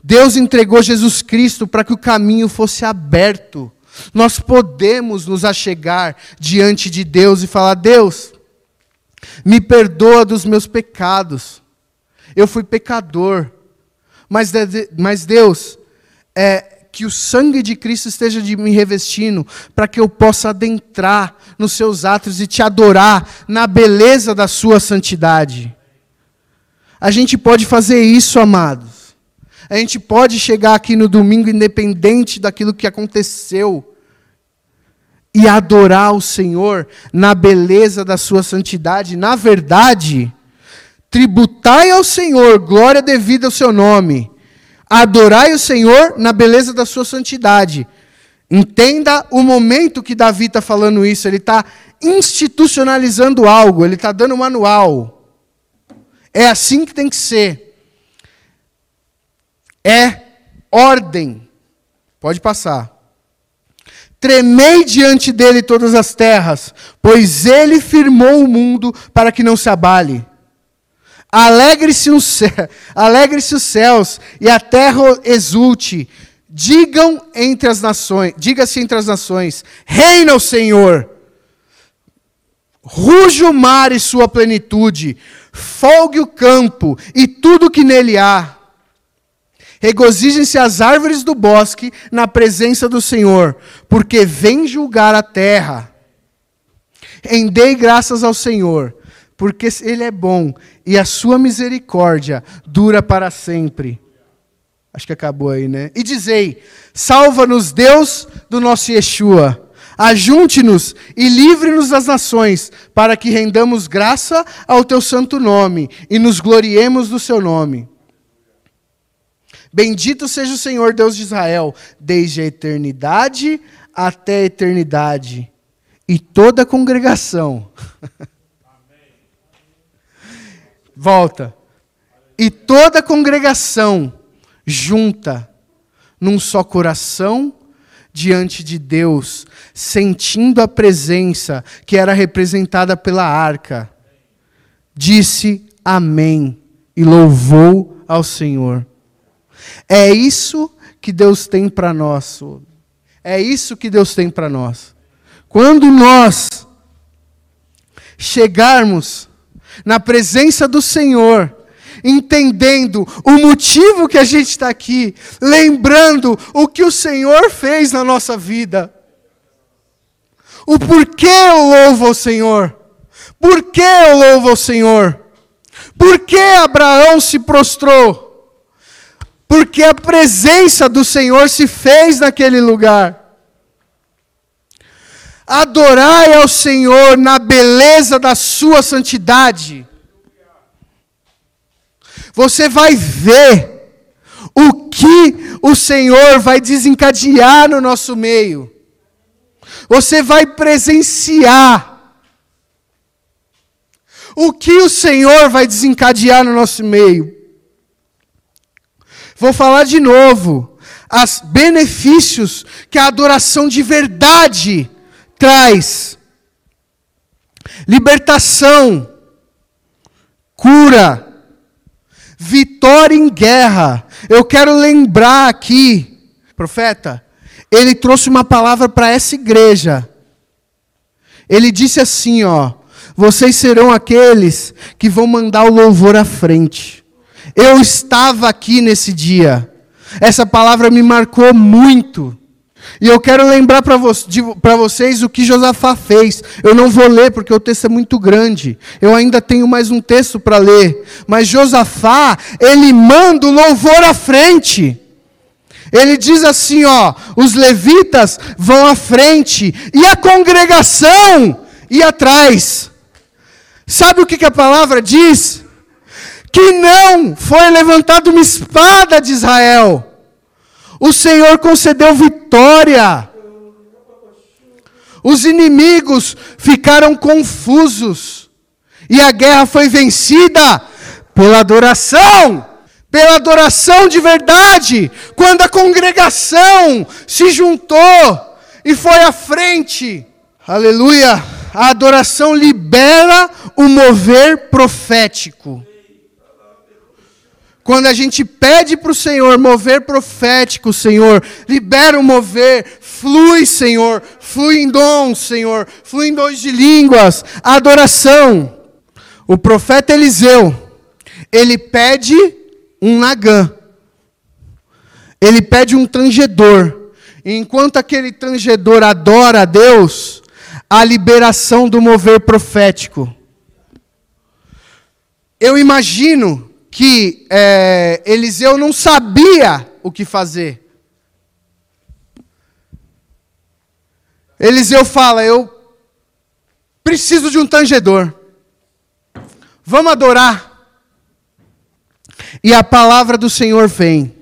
Deus entregou Jesus Cristo para que o caminho fosse aberto. Nós podemos nos achegar diante de Deus e falar: Deus, me perdoa dos meus pecados. Eu fui pecador. Mas, mas Deus, é, que o sangue de Cristo esteja de me revestindo, para que eu possa adentrar nos seus atos e te adorar na beleza da sua santidade. A gente pode fazer isso, amados. A gente pode chegar aqui no domingo, independente daquilo que aconteceu, e adorar o Senhor na beleza da sua santidade. Na verdade, tributai ao Senhor glória devida ao seu nome. Adorai o Senhor na beleza da sua santidade. Entenda o momento que Davi está falando isso. Ele está institucionalizando algo, ele está dando um manual. É assim que tem que ser é ordem. Pode passar. Tremei diante dele todas as terras, pois ele firmou o mundo para que não se abale. Alegre-se alegre os céus e a terra exulte. Digam entre as nações, diga-se entre as nações: Reina o Senhor. Ruge o mar e sua plenitude, folgue o campo e tudo que nele há Regozijem-se as árvores do bosque na presença do Senhor, porque vem julgar a terra. Rendei graças ao Senhor, porque Ele é bom e a sua misericórdia dura para sempre. Acho que acabou aí, né? E dizei: Salva-nos, Deus do nosso Yeshua. Ajunte-nos e livre-nos das nações, para que rendamos graça ao teu santo nome e nos gloriemos do seu nome. Bendito seja o Senhor Deus de Israel, desde a eternidade até a eternidade. E toda a congregação. Volta. E toda a congregação junta num só coração diante de Deus, sentindo a presença que era representada pela arca, disse amém e louvou ao Senhor. É isso que Deus tem para nós. É isso que Deus tem para nós. Quando nós chegarmos na presença do Senhor, entendendo o motivo que a gente está aqui, lembrando o que o Senhor fez na nossa vida, o porquê eu louvo ao Senhor, por que eu louvo ao Senhor, por que Abraão se prostrou, porque a presença do Senhor se fez naquele lugar. Adorai ao Senhor na beleza da sua santidade. Você vai ver o que o Senhor vai desencadear no nosso meio. Você vai presenciar o que o Senhor vai desencadear no nosso meio. Vou falar de novo. Os benefícios que a adoração de verdade traz: libertação, cura, vitória em guerra. Eu quero lembrar aqui, profeta, ele trouxe uma palavra para essa igreja. Ele disse assim, ó: Vocês serão aqueles que vão mandar o louvor à frente. Eu estava aqui nesse dia. Essa palavra me marcou muito. E eu quero lembrar para vo vocês o que Josafá fez. Eu não vou ler porque o texto é muito grande. Eu ainda tenho mais um texto para ler. Mas Josafá, ele manda o louvor à frente. Ele diz assim: ó, os levitas vão à frente e a congregação ia atrás. Sabe o que, que a palavra diz? Que não foi levantada uma espada de Israel o Senhor concedeu vitória. Os inimigos ficaram confusos. E a guerra foi vencida pela adoração. Pela adoração de verdade. Quando a congregação se juntou e foi à frente. Aleluia. A adoração libera o mover profético. Quando a gente pede para o Senhor mover profético, Senhor, libera o mover, flui, Senhor, flui em dons, Senhor, flui em dons de línguas, adoração. O profeta Eliseu, ele pede um nagã, ele pede um tangedor. E enquanto aquele tangedor adora a Deus, a liberação do mover profético. Eu imagino que é, Eliseu não sabia o que fazer. Eliseu fala: Eu preciso de um tangedor. Vamos adorar. E a palavra do Senhor vem.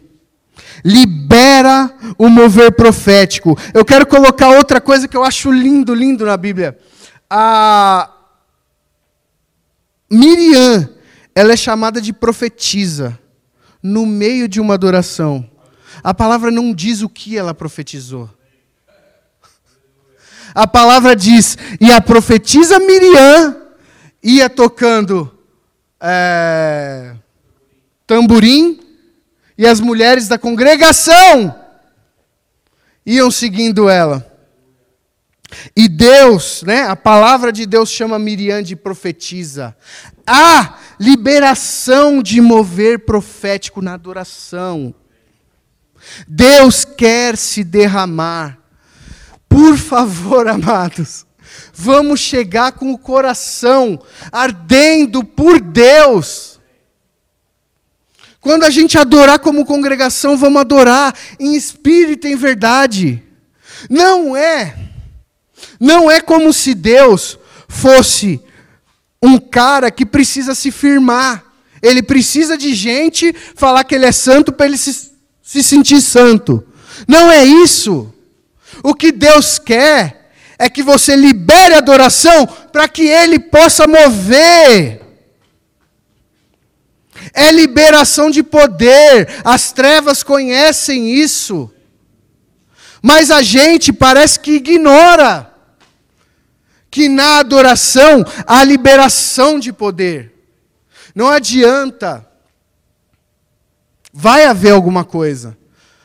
Libera o mover profético. Eu quero colocar outra coisa que eu acho lindo, lindo na Bíblia. A Miriam, ela é chamada de profetisa no meio de uma adoração. A palavra não diz o que ela profetizou. A palavra diz: e a profetisa Miriam ia tocando é, tamborim, e as mulheres da congregação iam seguindo ela. E Deus, né, a palavra de Deus chama Miriam de profetisa. Há liberação de mover profético na adoração. Deus quer se derramar. Por favor, amados, vamos chegar com o coração ardendo por Deus. Quando a gente adorar como congregação, vamos adorar em espírito e em verdade. Não é, não é como se Deus fosse um cara que precisa se firmar. Ele precisa de gente falar que ele é santo para ele se, se sentir santo. Não é isso. O que Deus quer é que você libere a adoração para que ele possa mover. É liberação de poder. As trevas conhecem isso. Mas a gente parece que ignora que na adoração há liberação de poder. Não adianta. Vai haver alguma coisa,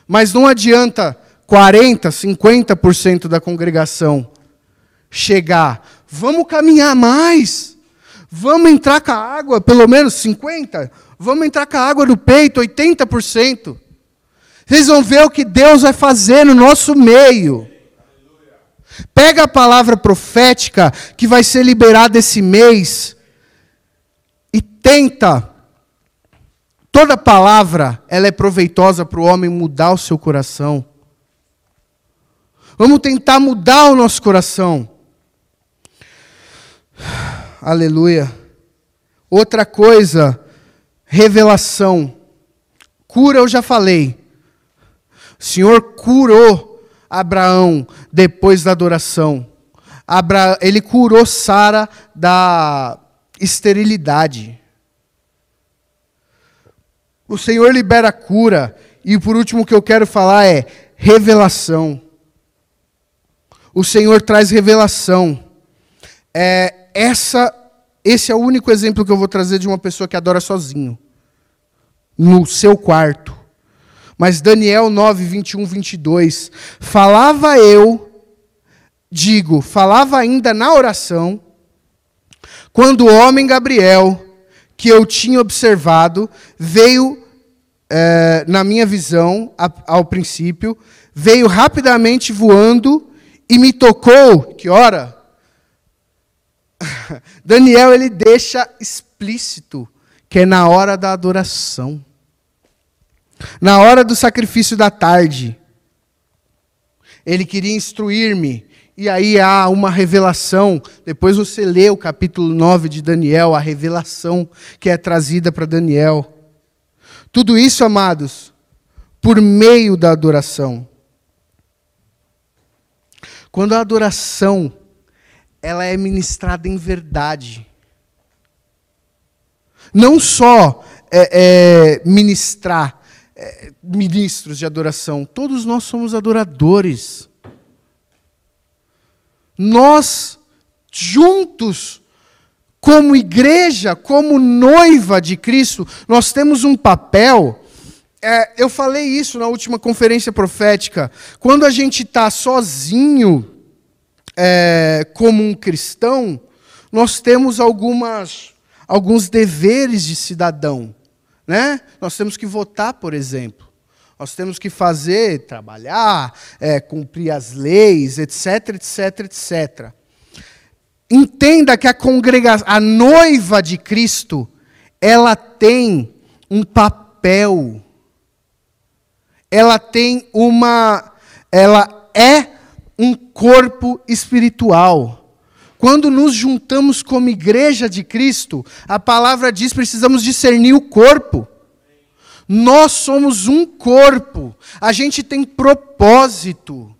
mas não adianta 40, 50% da congregação chegar. Vamos caminhar mais. Vamos entrar com a água, pelo menos 50. Vamos entrar com a água no peito, 80%. Vocês vão ver o que Deus vai fazer no nosso meio. Pega a palavra profética que vai ser liberada esse mês e tenta Toda palavra, ela é proveitosa para o homem mudar o seu coração. Vamos tentar mudar o nosso coração. Aleluia. Outra coisa, revelação. Cura eu já falei. O Senhor curou Abraão depois da adoração. Abra... Ele curou Sara da esterilidade. O Senhor libera cura. E por último, o que eu quero falar é revelação. O Senhor traz revelação. É, essa, esse é o único exemplo que eu vou trazer de uma pessoa que adora sozinho, no seu quarto. Mas Daniel 9, 21, 22. Falava eu, digo, falava ainda na oração, quando o homem Gabriel, que eu tinha observado, veio é, na minha visão, a, ao princípio, veio rapidamente voando e me tocou. Que hora? Daniel ele deixa explícito que é na hora da adoração. Na hora do sacrifício da tarde, ele queria instruir-me. E aí há uma revelação. Depois você lê o capítulo 9 de Daniel, a revelação que é trazida para Daniel. Tudo isso, amados, por meio da adoração. Quando a adoração ela é ministrada em verdade, não só é, é, ministrar, é, ministros de adoração. Todos nós somos adoradores. Nós, juntos, como igreja, como noiva de Cristo, nós temos um papel. É, eu falei isso na última conferência profética. Quando a gente está sozinho, é, como um cristão, nós temos algumas, alguns deveres de cidadão. Né? Nós temos que votar, por exemplo. Nós temos que fazer, trabalhar, é, cumprir as leis, etc, etc, etc. Entenda que a congregação, a noiva de Cristo, ela tem um papel. Ela tem uma, ela é um corpo espiritual. Quando nos juntamos como igreja de Cristo, a palavra diz precisamos discernir o corpo. Nós somos um corpo. A gente tem propósito.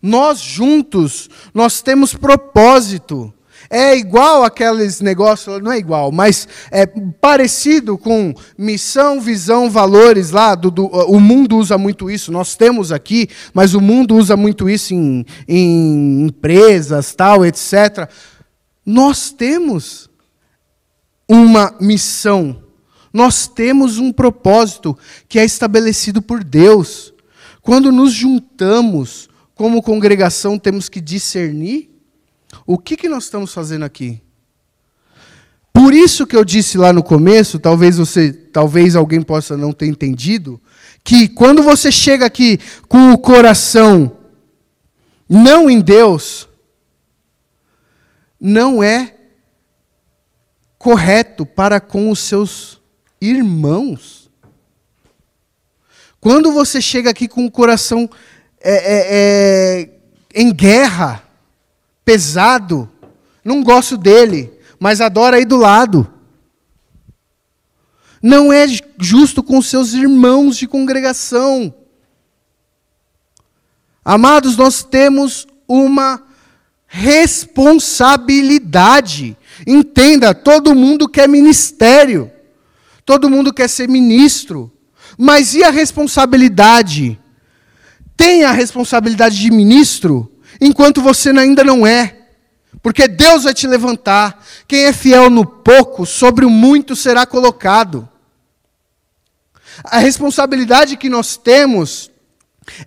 Nós juntos, nós temos propósito. É igual aqueles negócios, não é igual, mas é parecido com missão, visão, valores lá. Do, do, o mundo usa muito isso, nós temos aqui, mas o mundo usa muito isso em, em empresas, tal, etc. Nós temos uma missão, nós temos um propósito que é estabelecido por Deus. Quando nos juntamos como congregação, temos que discernir o que, que nós estamos fazendo aqui? Por isso que eu disse lá no começo, talvez você, talvez alguém possa não ter entendido, que quando você chega aqui com o coração não em Deus, não é correto para com os seus irmãos. Quando você chega aqui com o coração é, é, é, em guerra, pesado, não gosto dele, mas adoro aí do lado. Não é justo com seus irmãos de congregação. Amados, nós temos uma responsabilidade. Entenda, todo mundo quer ministério, todo mundo quer ser ministro, mas e a responsabilidade? Tem a responsabilidade de ministro, enquanto você ainda não é. Porque Deus vai te levantar. Quem é fiel no pouco, sobre o muito será colocado. A responsabilidade que nós temos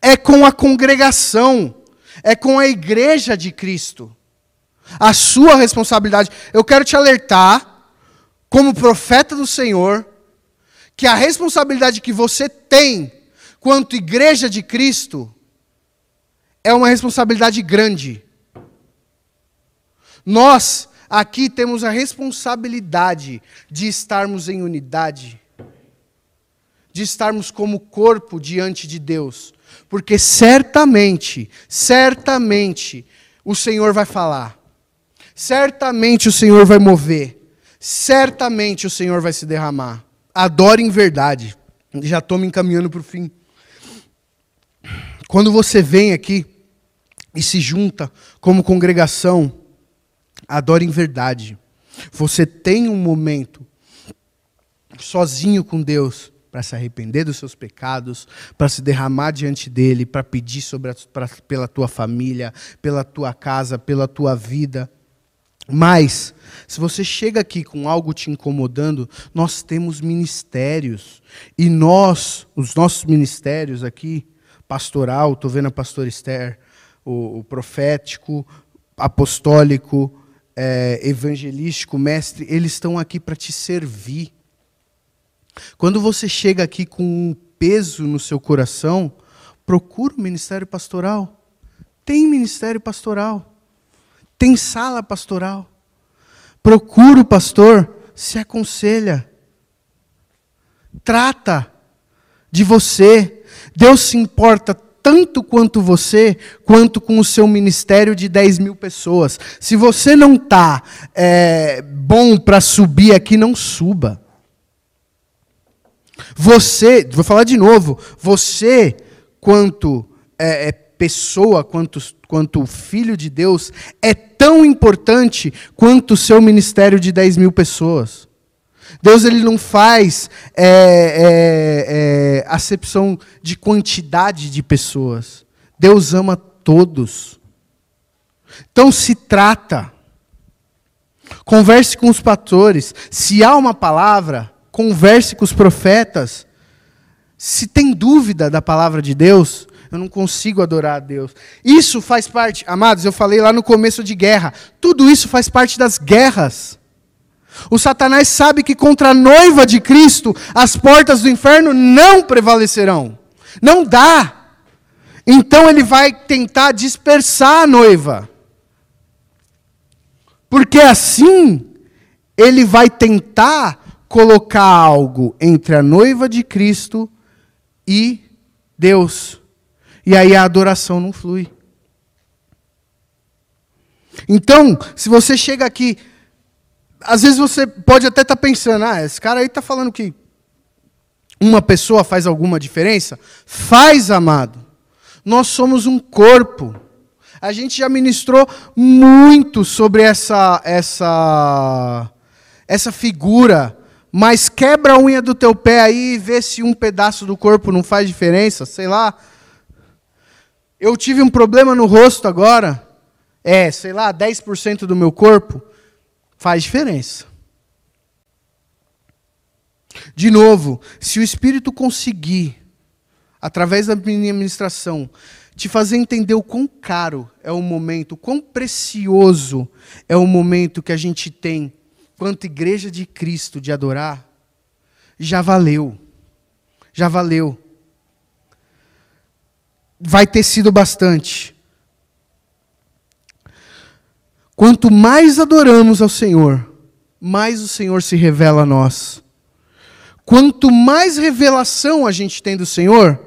é com a congregação, é com a igreja de Cristo. A sua responsabilidade. Eu quero te alertar, como profeta do Senhor, que a responsabilidade que você tem quanto igreja de Cristo é uma responsabilidade grande. Nós aqui temos a responsabilidade de estarmos em unidade. de estarmos como corpo diante de Deus, porque certamente, certamente, o Senhor vai falar, certamente o Senhor vai mover, certamente o Senhor vai se derramar. Adore em verdade. Já estou me encaminhando para o fim. Quando você vem aqui e se junta como congregação, adore em verdade. Você tem um momento sozinho com Deus para se arrepender dos seus pecados, para se derramar diante dele, para pedir sobre a, pra, pela tua família, pela tua casa, pela tua vida. Mas, se você chega aqui com algo te incomodando, nós temos ministérios. E nós, os nossos ministérios aqui, pastoral, estou vendo a pastora Esther, o, o profético, apostólico, é, evangelístico, mestre, eles estão aqui para te servir. Quando você chega aqui com um peso no seu coração, procura o ministério pastoral. Tem ministério pastoral. Tem sala pastoral. Procura o pastor, se aconselha. Trata de você. Deus se importa tanto quanto você, quanto com o seu ministério de 10 mil pessoas. Se você não está é, bom para subir aqui, não suba. Você, vou falar de novo, você, quanto é, é pessoa, quanto, quanto filho de Deus, é tão importante quanto o seu ministério de 10 mil pessoas. Deus ele não faz é, é, é, acepção de quantidade de pessoas. Deus ama todos. Então se trata. Converse com os pastores. Se há uma palavra, converse com os profetas. Se tem dúvida da palavra de Deus, eu não consigo adorar a Deus. Isso faz parte, amados, eu falei lá no começo de guerra. Tudo isso faz parte das guerras. O Satanás sabe que contra a noiva de Cristo as portas do inferno não prevalecerão. Não dá. Então ele vai tentar dispersar a noiva. Porque assim ele vai tentar colocar algo entre a noiva de Cristo e Deus. E aí a adoração não flui. Então, se você chega aqui, às vezes você pode até estar tá pensando, ah, esse cara aí está falando que uma pessoa faz alguma diferença? Faz, amado. Nós somos um corpo. A gente já ministrou muito sobre essa essa essa figura mas quebra a unha do teu pé aí e vê se um pedaço do corpo não faz diferença, sei lá. Eu tive um problema no rosto agora, é, sei lá, 10% do meu corpo, faz diferença. De novo, se o Espírito conseguir, através da minha administração, te fazer entender o quão caro é o momento, o quão precioso é o momento que a gente tem quanto igreja de Cristo de adorar, já valeu. Já valeu. Vai ter sido bastante. Quanto mais adoramos ao Senhor, mais o Senhor se revela a nós. Quanto mais revelação a gente tem do Senhor,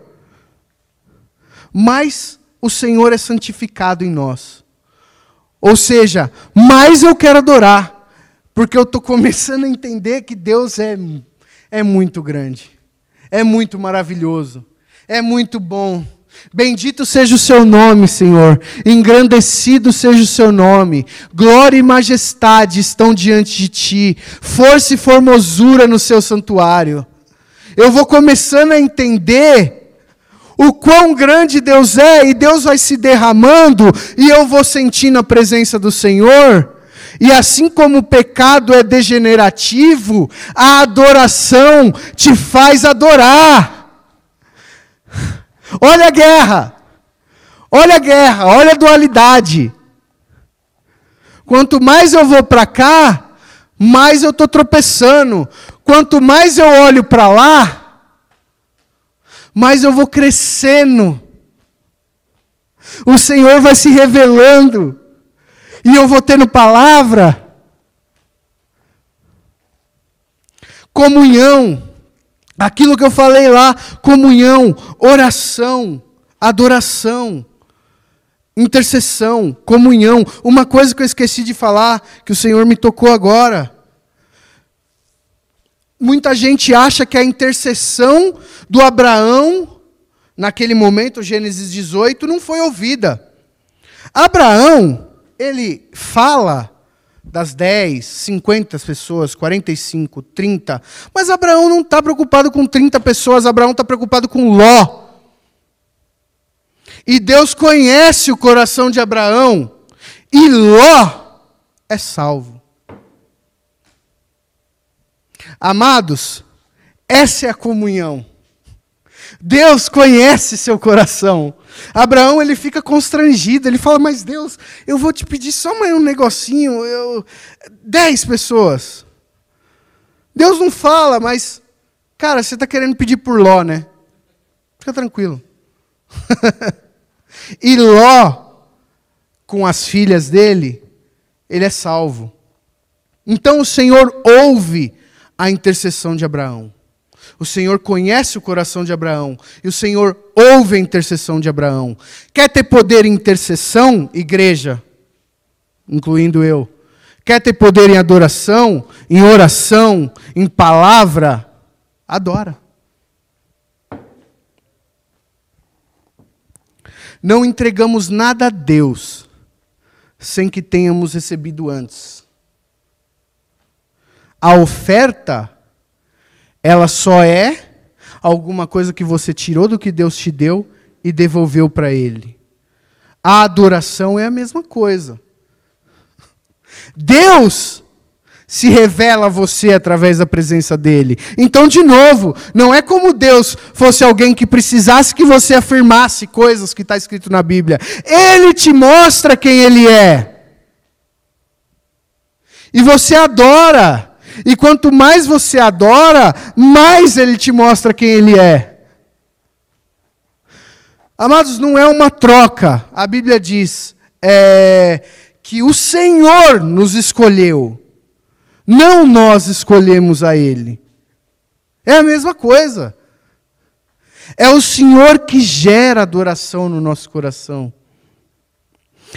mais o Senhor é santificado em nós. Ou seja, mais eu quero adorar porque eu estou começando a entender que Deus é, é muito grande, é muito maravilhoso, é muito bom. Bendito seja o seu nome, Senhor. Engrandecido seja o seu nome. Glória e majestade estão diante de ti. Força e formosura no seu santuário. Eu vou começando a entender o quão grande Deus é, e Deus vai se derramando, e eu vou sentindo a presença do Senhor. E assim como o pecado é degenerativo, a adoração te faz adorar. Olha a guerra. Olha a guerra, olha a dualidade. Quanto mais eu vou para cá, mais eu estou tropeçando. Quanto mais eu olho para lá, mais eu vou crescendo. O Senhor vai se revelando e eu vou tendo palavra. Comunhão. Aquilo que eu falei lá, comunhão, oração, adoração, intercessão, comunhão. Uma coisa que eu esqueci de falar, que o Senhor me tocou agora. Muita gente acha que a intercessão do Abraão, naquele momento, Gênesis 18, não foi ouvida. Abraão, ele fala das 10, 50 pessoas, 45, 30. Mas Abraão não está preocupado com 30 pessoas, Abraão está preocupado com Ló. E Deus conhece o coração de Abraão, e Ló é salvo. Amados, essa é a comunhão. Deus conhece seu coração. Abraão ele fica constrangido, ele fala: Mas Deus, eu vou te pedir só mais um negocinho, eu... dez pessoas. Deus não fala, mas, cara, você está querendo pedir por Ló, né? Fica tranquilo. e Ló, com as filhas dele, ele é salvo. Então o Senhor ouve a intercessão de Abraão. O Senhor conhece o coração de Abraão e o Senhor ouve a intercessão de Abraão. Quer ter poder em intercessão, igreja, incluindo eu? Quer ter poder em adoração, em oração, em palavra? Adora. Não entregamos nada a Deus sem que tenhamos recebido antes. A oferta ela só é alguma coisa que você tirou do que Deus te deu e devolveu para Ele. A adoração é a mesma coisa. Deus se revela a você através da presença dele. Então, de novo, não é como Deus fosse alguém que precisasse que você afirmasse coisas que está escrito na Bíblia. Ele te mostra quem ele é. E você adora. E quanto mais você adora, mais ele te mostra quem ele é. Amados, não é uma troca. A Bíblia diz é, que o Senhor nos escolheu, não nós escolhemos a Ele. É a mesma coisa. É o Senhor que gera adoração no nosso coração.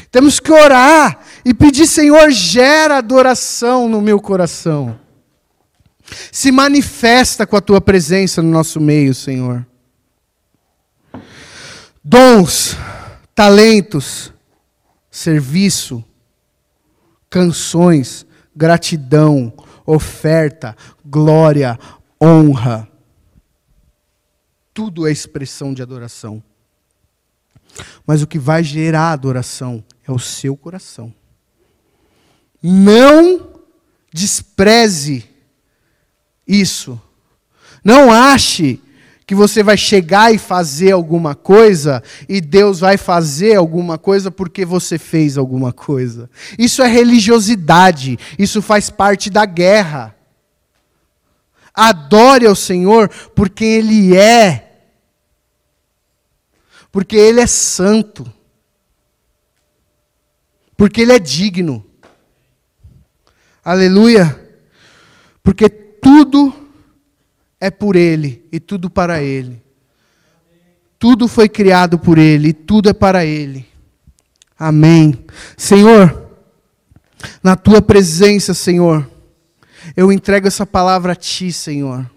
Temos que orar e pedir, Senhor, gera adoração no meu coração. Se manifesta com a tua presença no nosso meio, Senhor. Dons, talentos, serviço, canções, gratidão, oferta, glória, honra. Tudo é expressão de adoração. Mas o que vai gerar adoração é o seu coração. Não despreze isso. Não ache que você vai chegar e fazer alguma coisa e Deus vai fazer alguma coisa porque você fez alguma coisa. Isso é religiosidade, isso faz parte da guerra. Adore ao Senhor porque Ele é. Porque Ele é santo. Porque Ele é digno. Aleluia. Porque tudo é por Ele e tudo para Ele. Tudo foi criado por Ele e tudo é para Ele. Amém. Senhor, na tua presença, Senhor, eu entrego essa palavra a Ti, Senhor.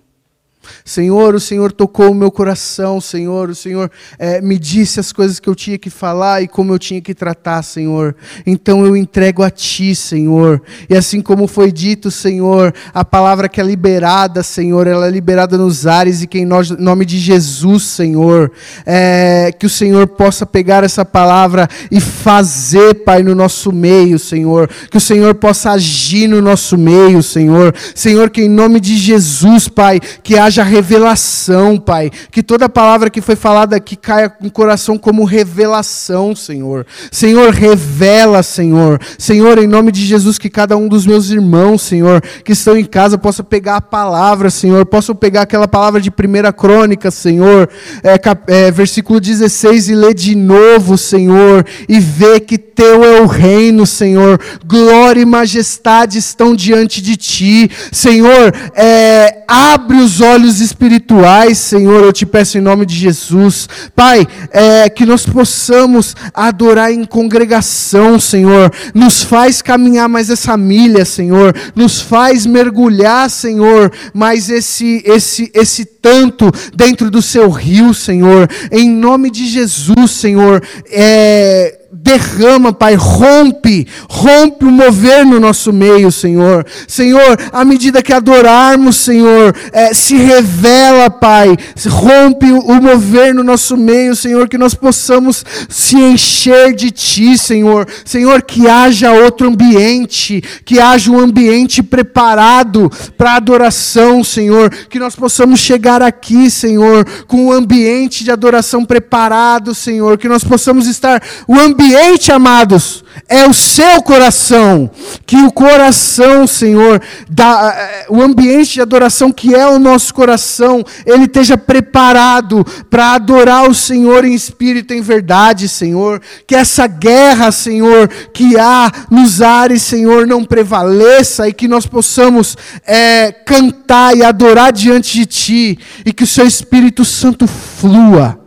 Senhor, o Senhor tocou o meu coração, Senhor, o Senhor é, me disse as coisas que eu tinha que falar e como eu tinha que tratar, Senhor. Então eu entrego a Ti, Senhor. E assim como foi dito, Senhor, a palavra que é liberada, Senhor, ela é liberada nos ares e que em nome de Jesus, Senhor, é, que o Senhor possa pegar essa palavra e fazer, Pai, no nosso meio, Senhor. Que o Senhor possa agir no nosso meio, Senhor. Senhor, que em nome de Jesus, Pai, que haja haja revelação, Pai. Que toda palavra que foi falada aqui caia no coração como revelação, Senhor. Senhor, revela, Senhor. Senhor, em nome de Jesus, que cada um dos meus irmãos, Senhor, que estão em casa, possa pegar a palavra, Senhor. Possam pegar aquela palavra de primeira crônica, Senhor. É, cap, é, versículo 16 e ler de novo, Senhor. E ver que teu é o reino, Senhor. Glória e majestade estão diante de ti. Senhor, é, abre os olhos olhos espirituais, Senhor, eu te peço em nome de Jesus. Pai, é, que nós possamos adorar em congregação, Senhor. Nos faz caminhar mais essa milha, Senhor. Nos faz mergulhar, Senhor, mais esse, esse, esse tanto dentro do seu rio, Senhor. Em nome de Jesus, Senhor. É derrama, Pai, rompe, rompe o mover no nosso meio, Senhor. Senhor, à medida que adorarmos, Senhor, é, se revela, Pai, rompe o mover no nosso meio, Senhor, que nós possamos se encher de Ti, Senhor. Senhor, que haja outro ambiente, que haja um ambiente preparado para adoração, Senhor, que nós possamos chegar aqui, Senhor, com um ambiente de adoração preparado, Senhor, que nós possamos estar o ambiente ambiente, amados, é o seu coração. Que o coração, Senhor, da, eh, o ambiente de adoração que é o nosso coração, ele esteja preparado para adorar o Senhor em espírito e em verdade, Senhor. Que essa guerra, Senhor, que há nos ares, Senhor, não prevaleça e que nós possamos é, cantar e adorar diante de Ti e que o Seu Espírito Santo flua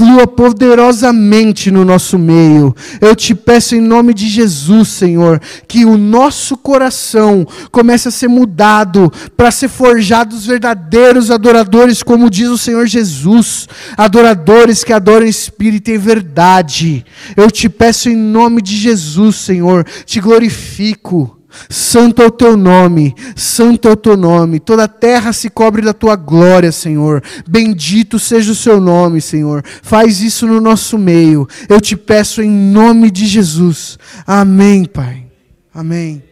flua poderosamente no nosso meio. Eu te peço em nome de Jesus, Senhor, que o nosso coração comece a ser mudado para ser forjados verdadeiros adoradores, como diz o Senhor Jesus, adoradores que adoram espírito e verdade. Eu te peço em nome de Jesus, Senhor, te glorifico. Santo é o teu nome, santo é o teu nome. Toda a terra se cobre da tua glória, Senhor. Bendito seja o seu nome, Senhor. Faz isso no nosso meio. Eu te peço em nome de Jesus. Amém, Pai. Amém.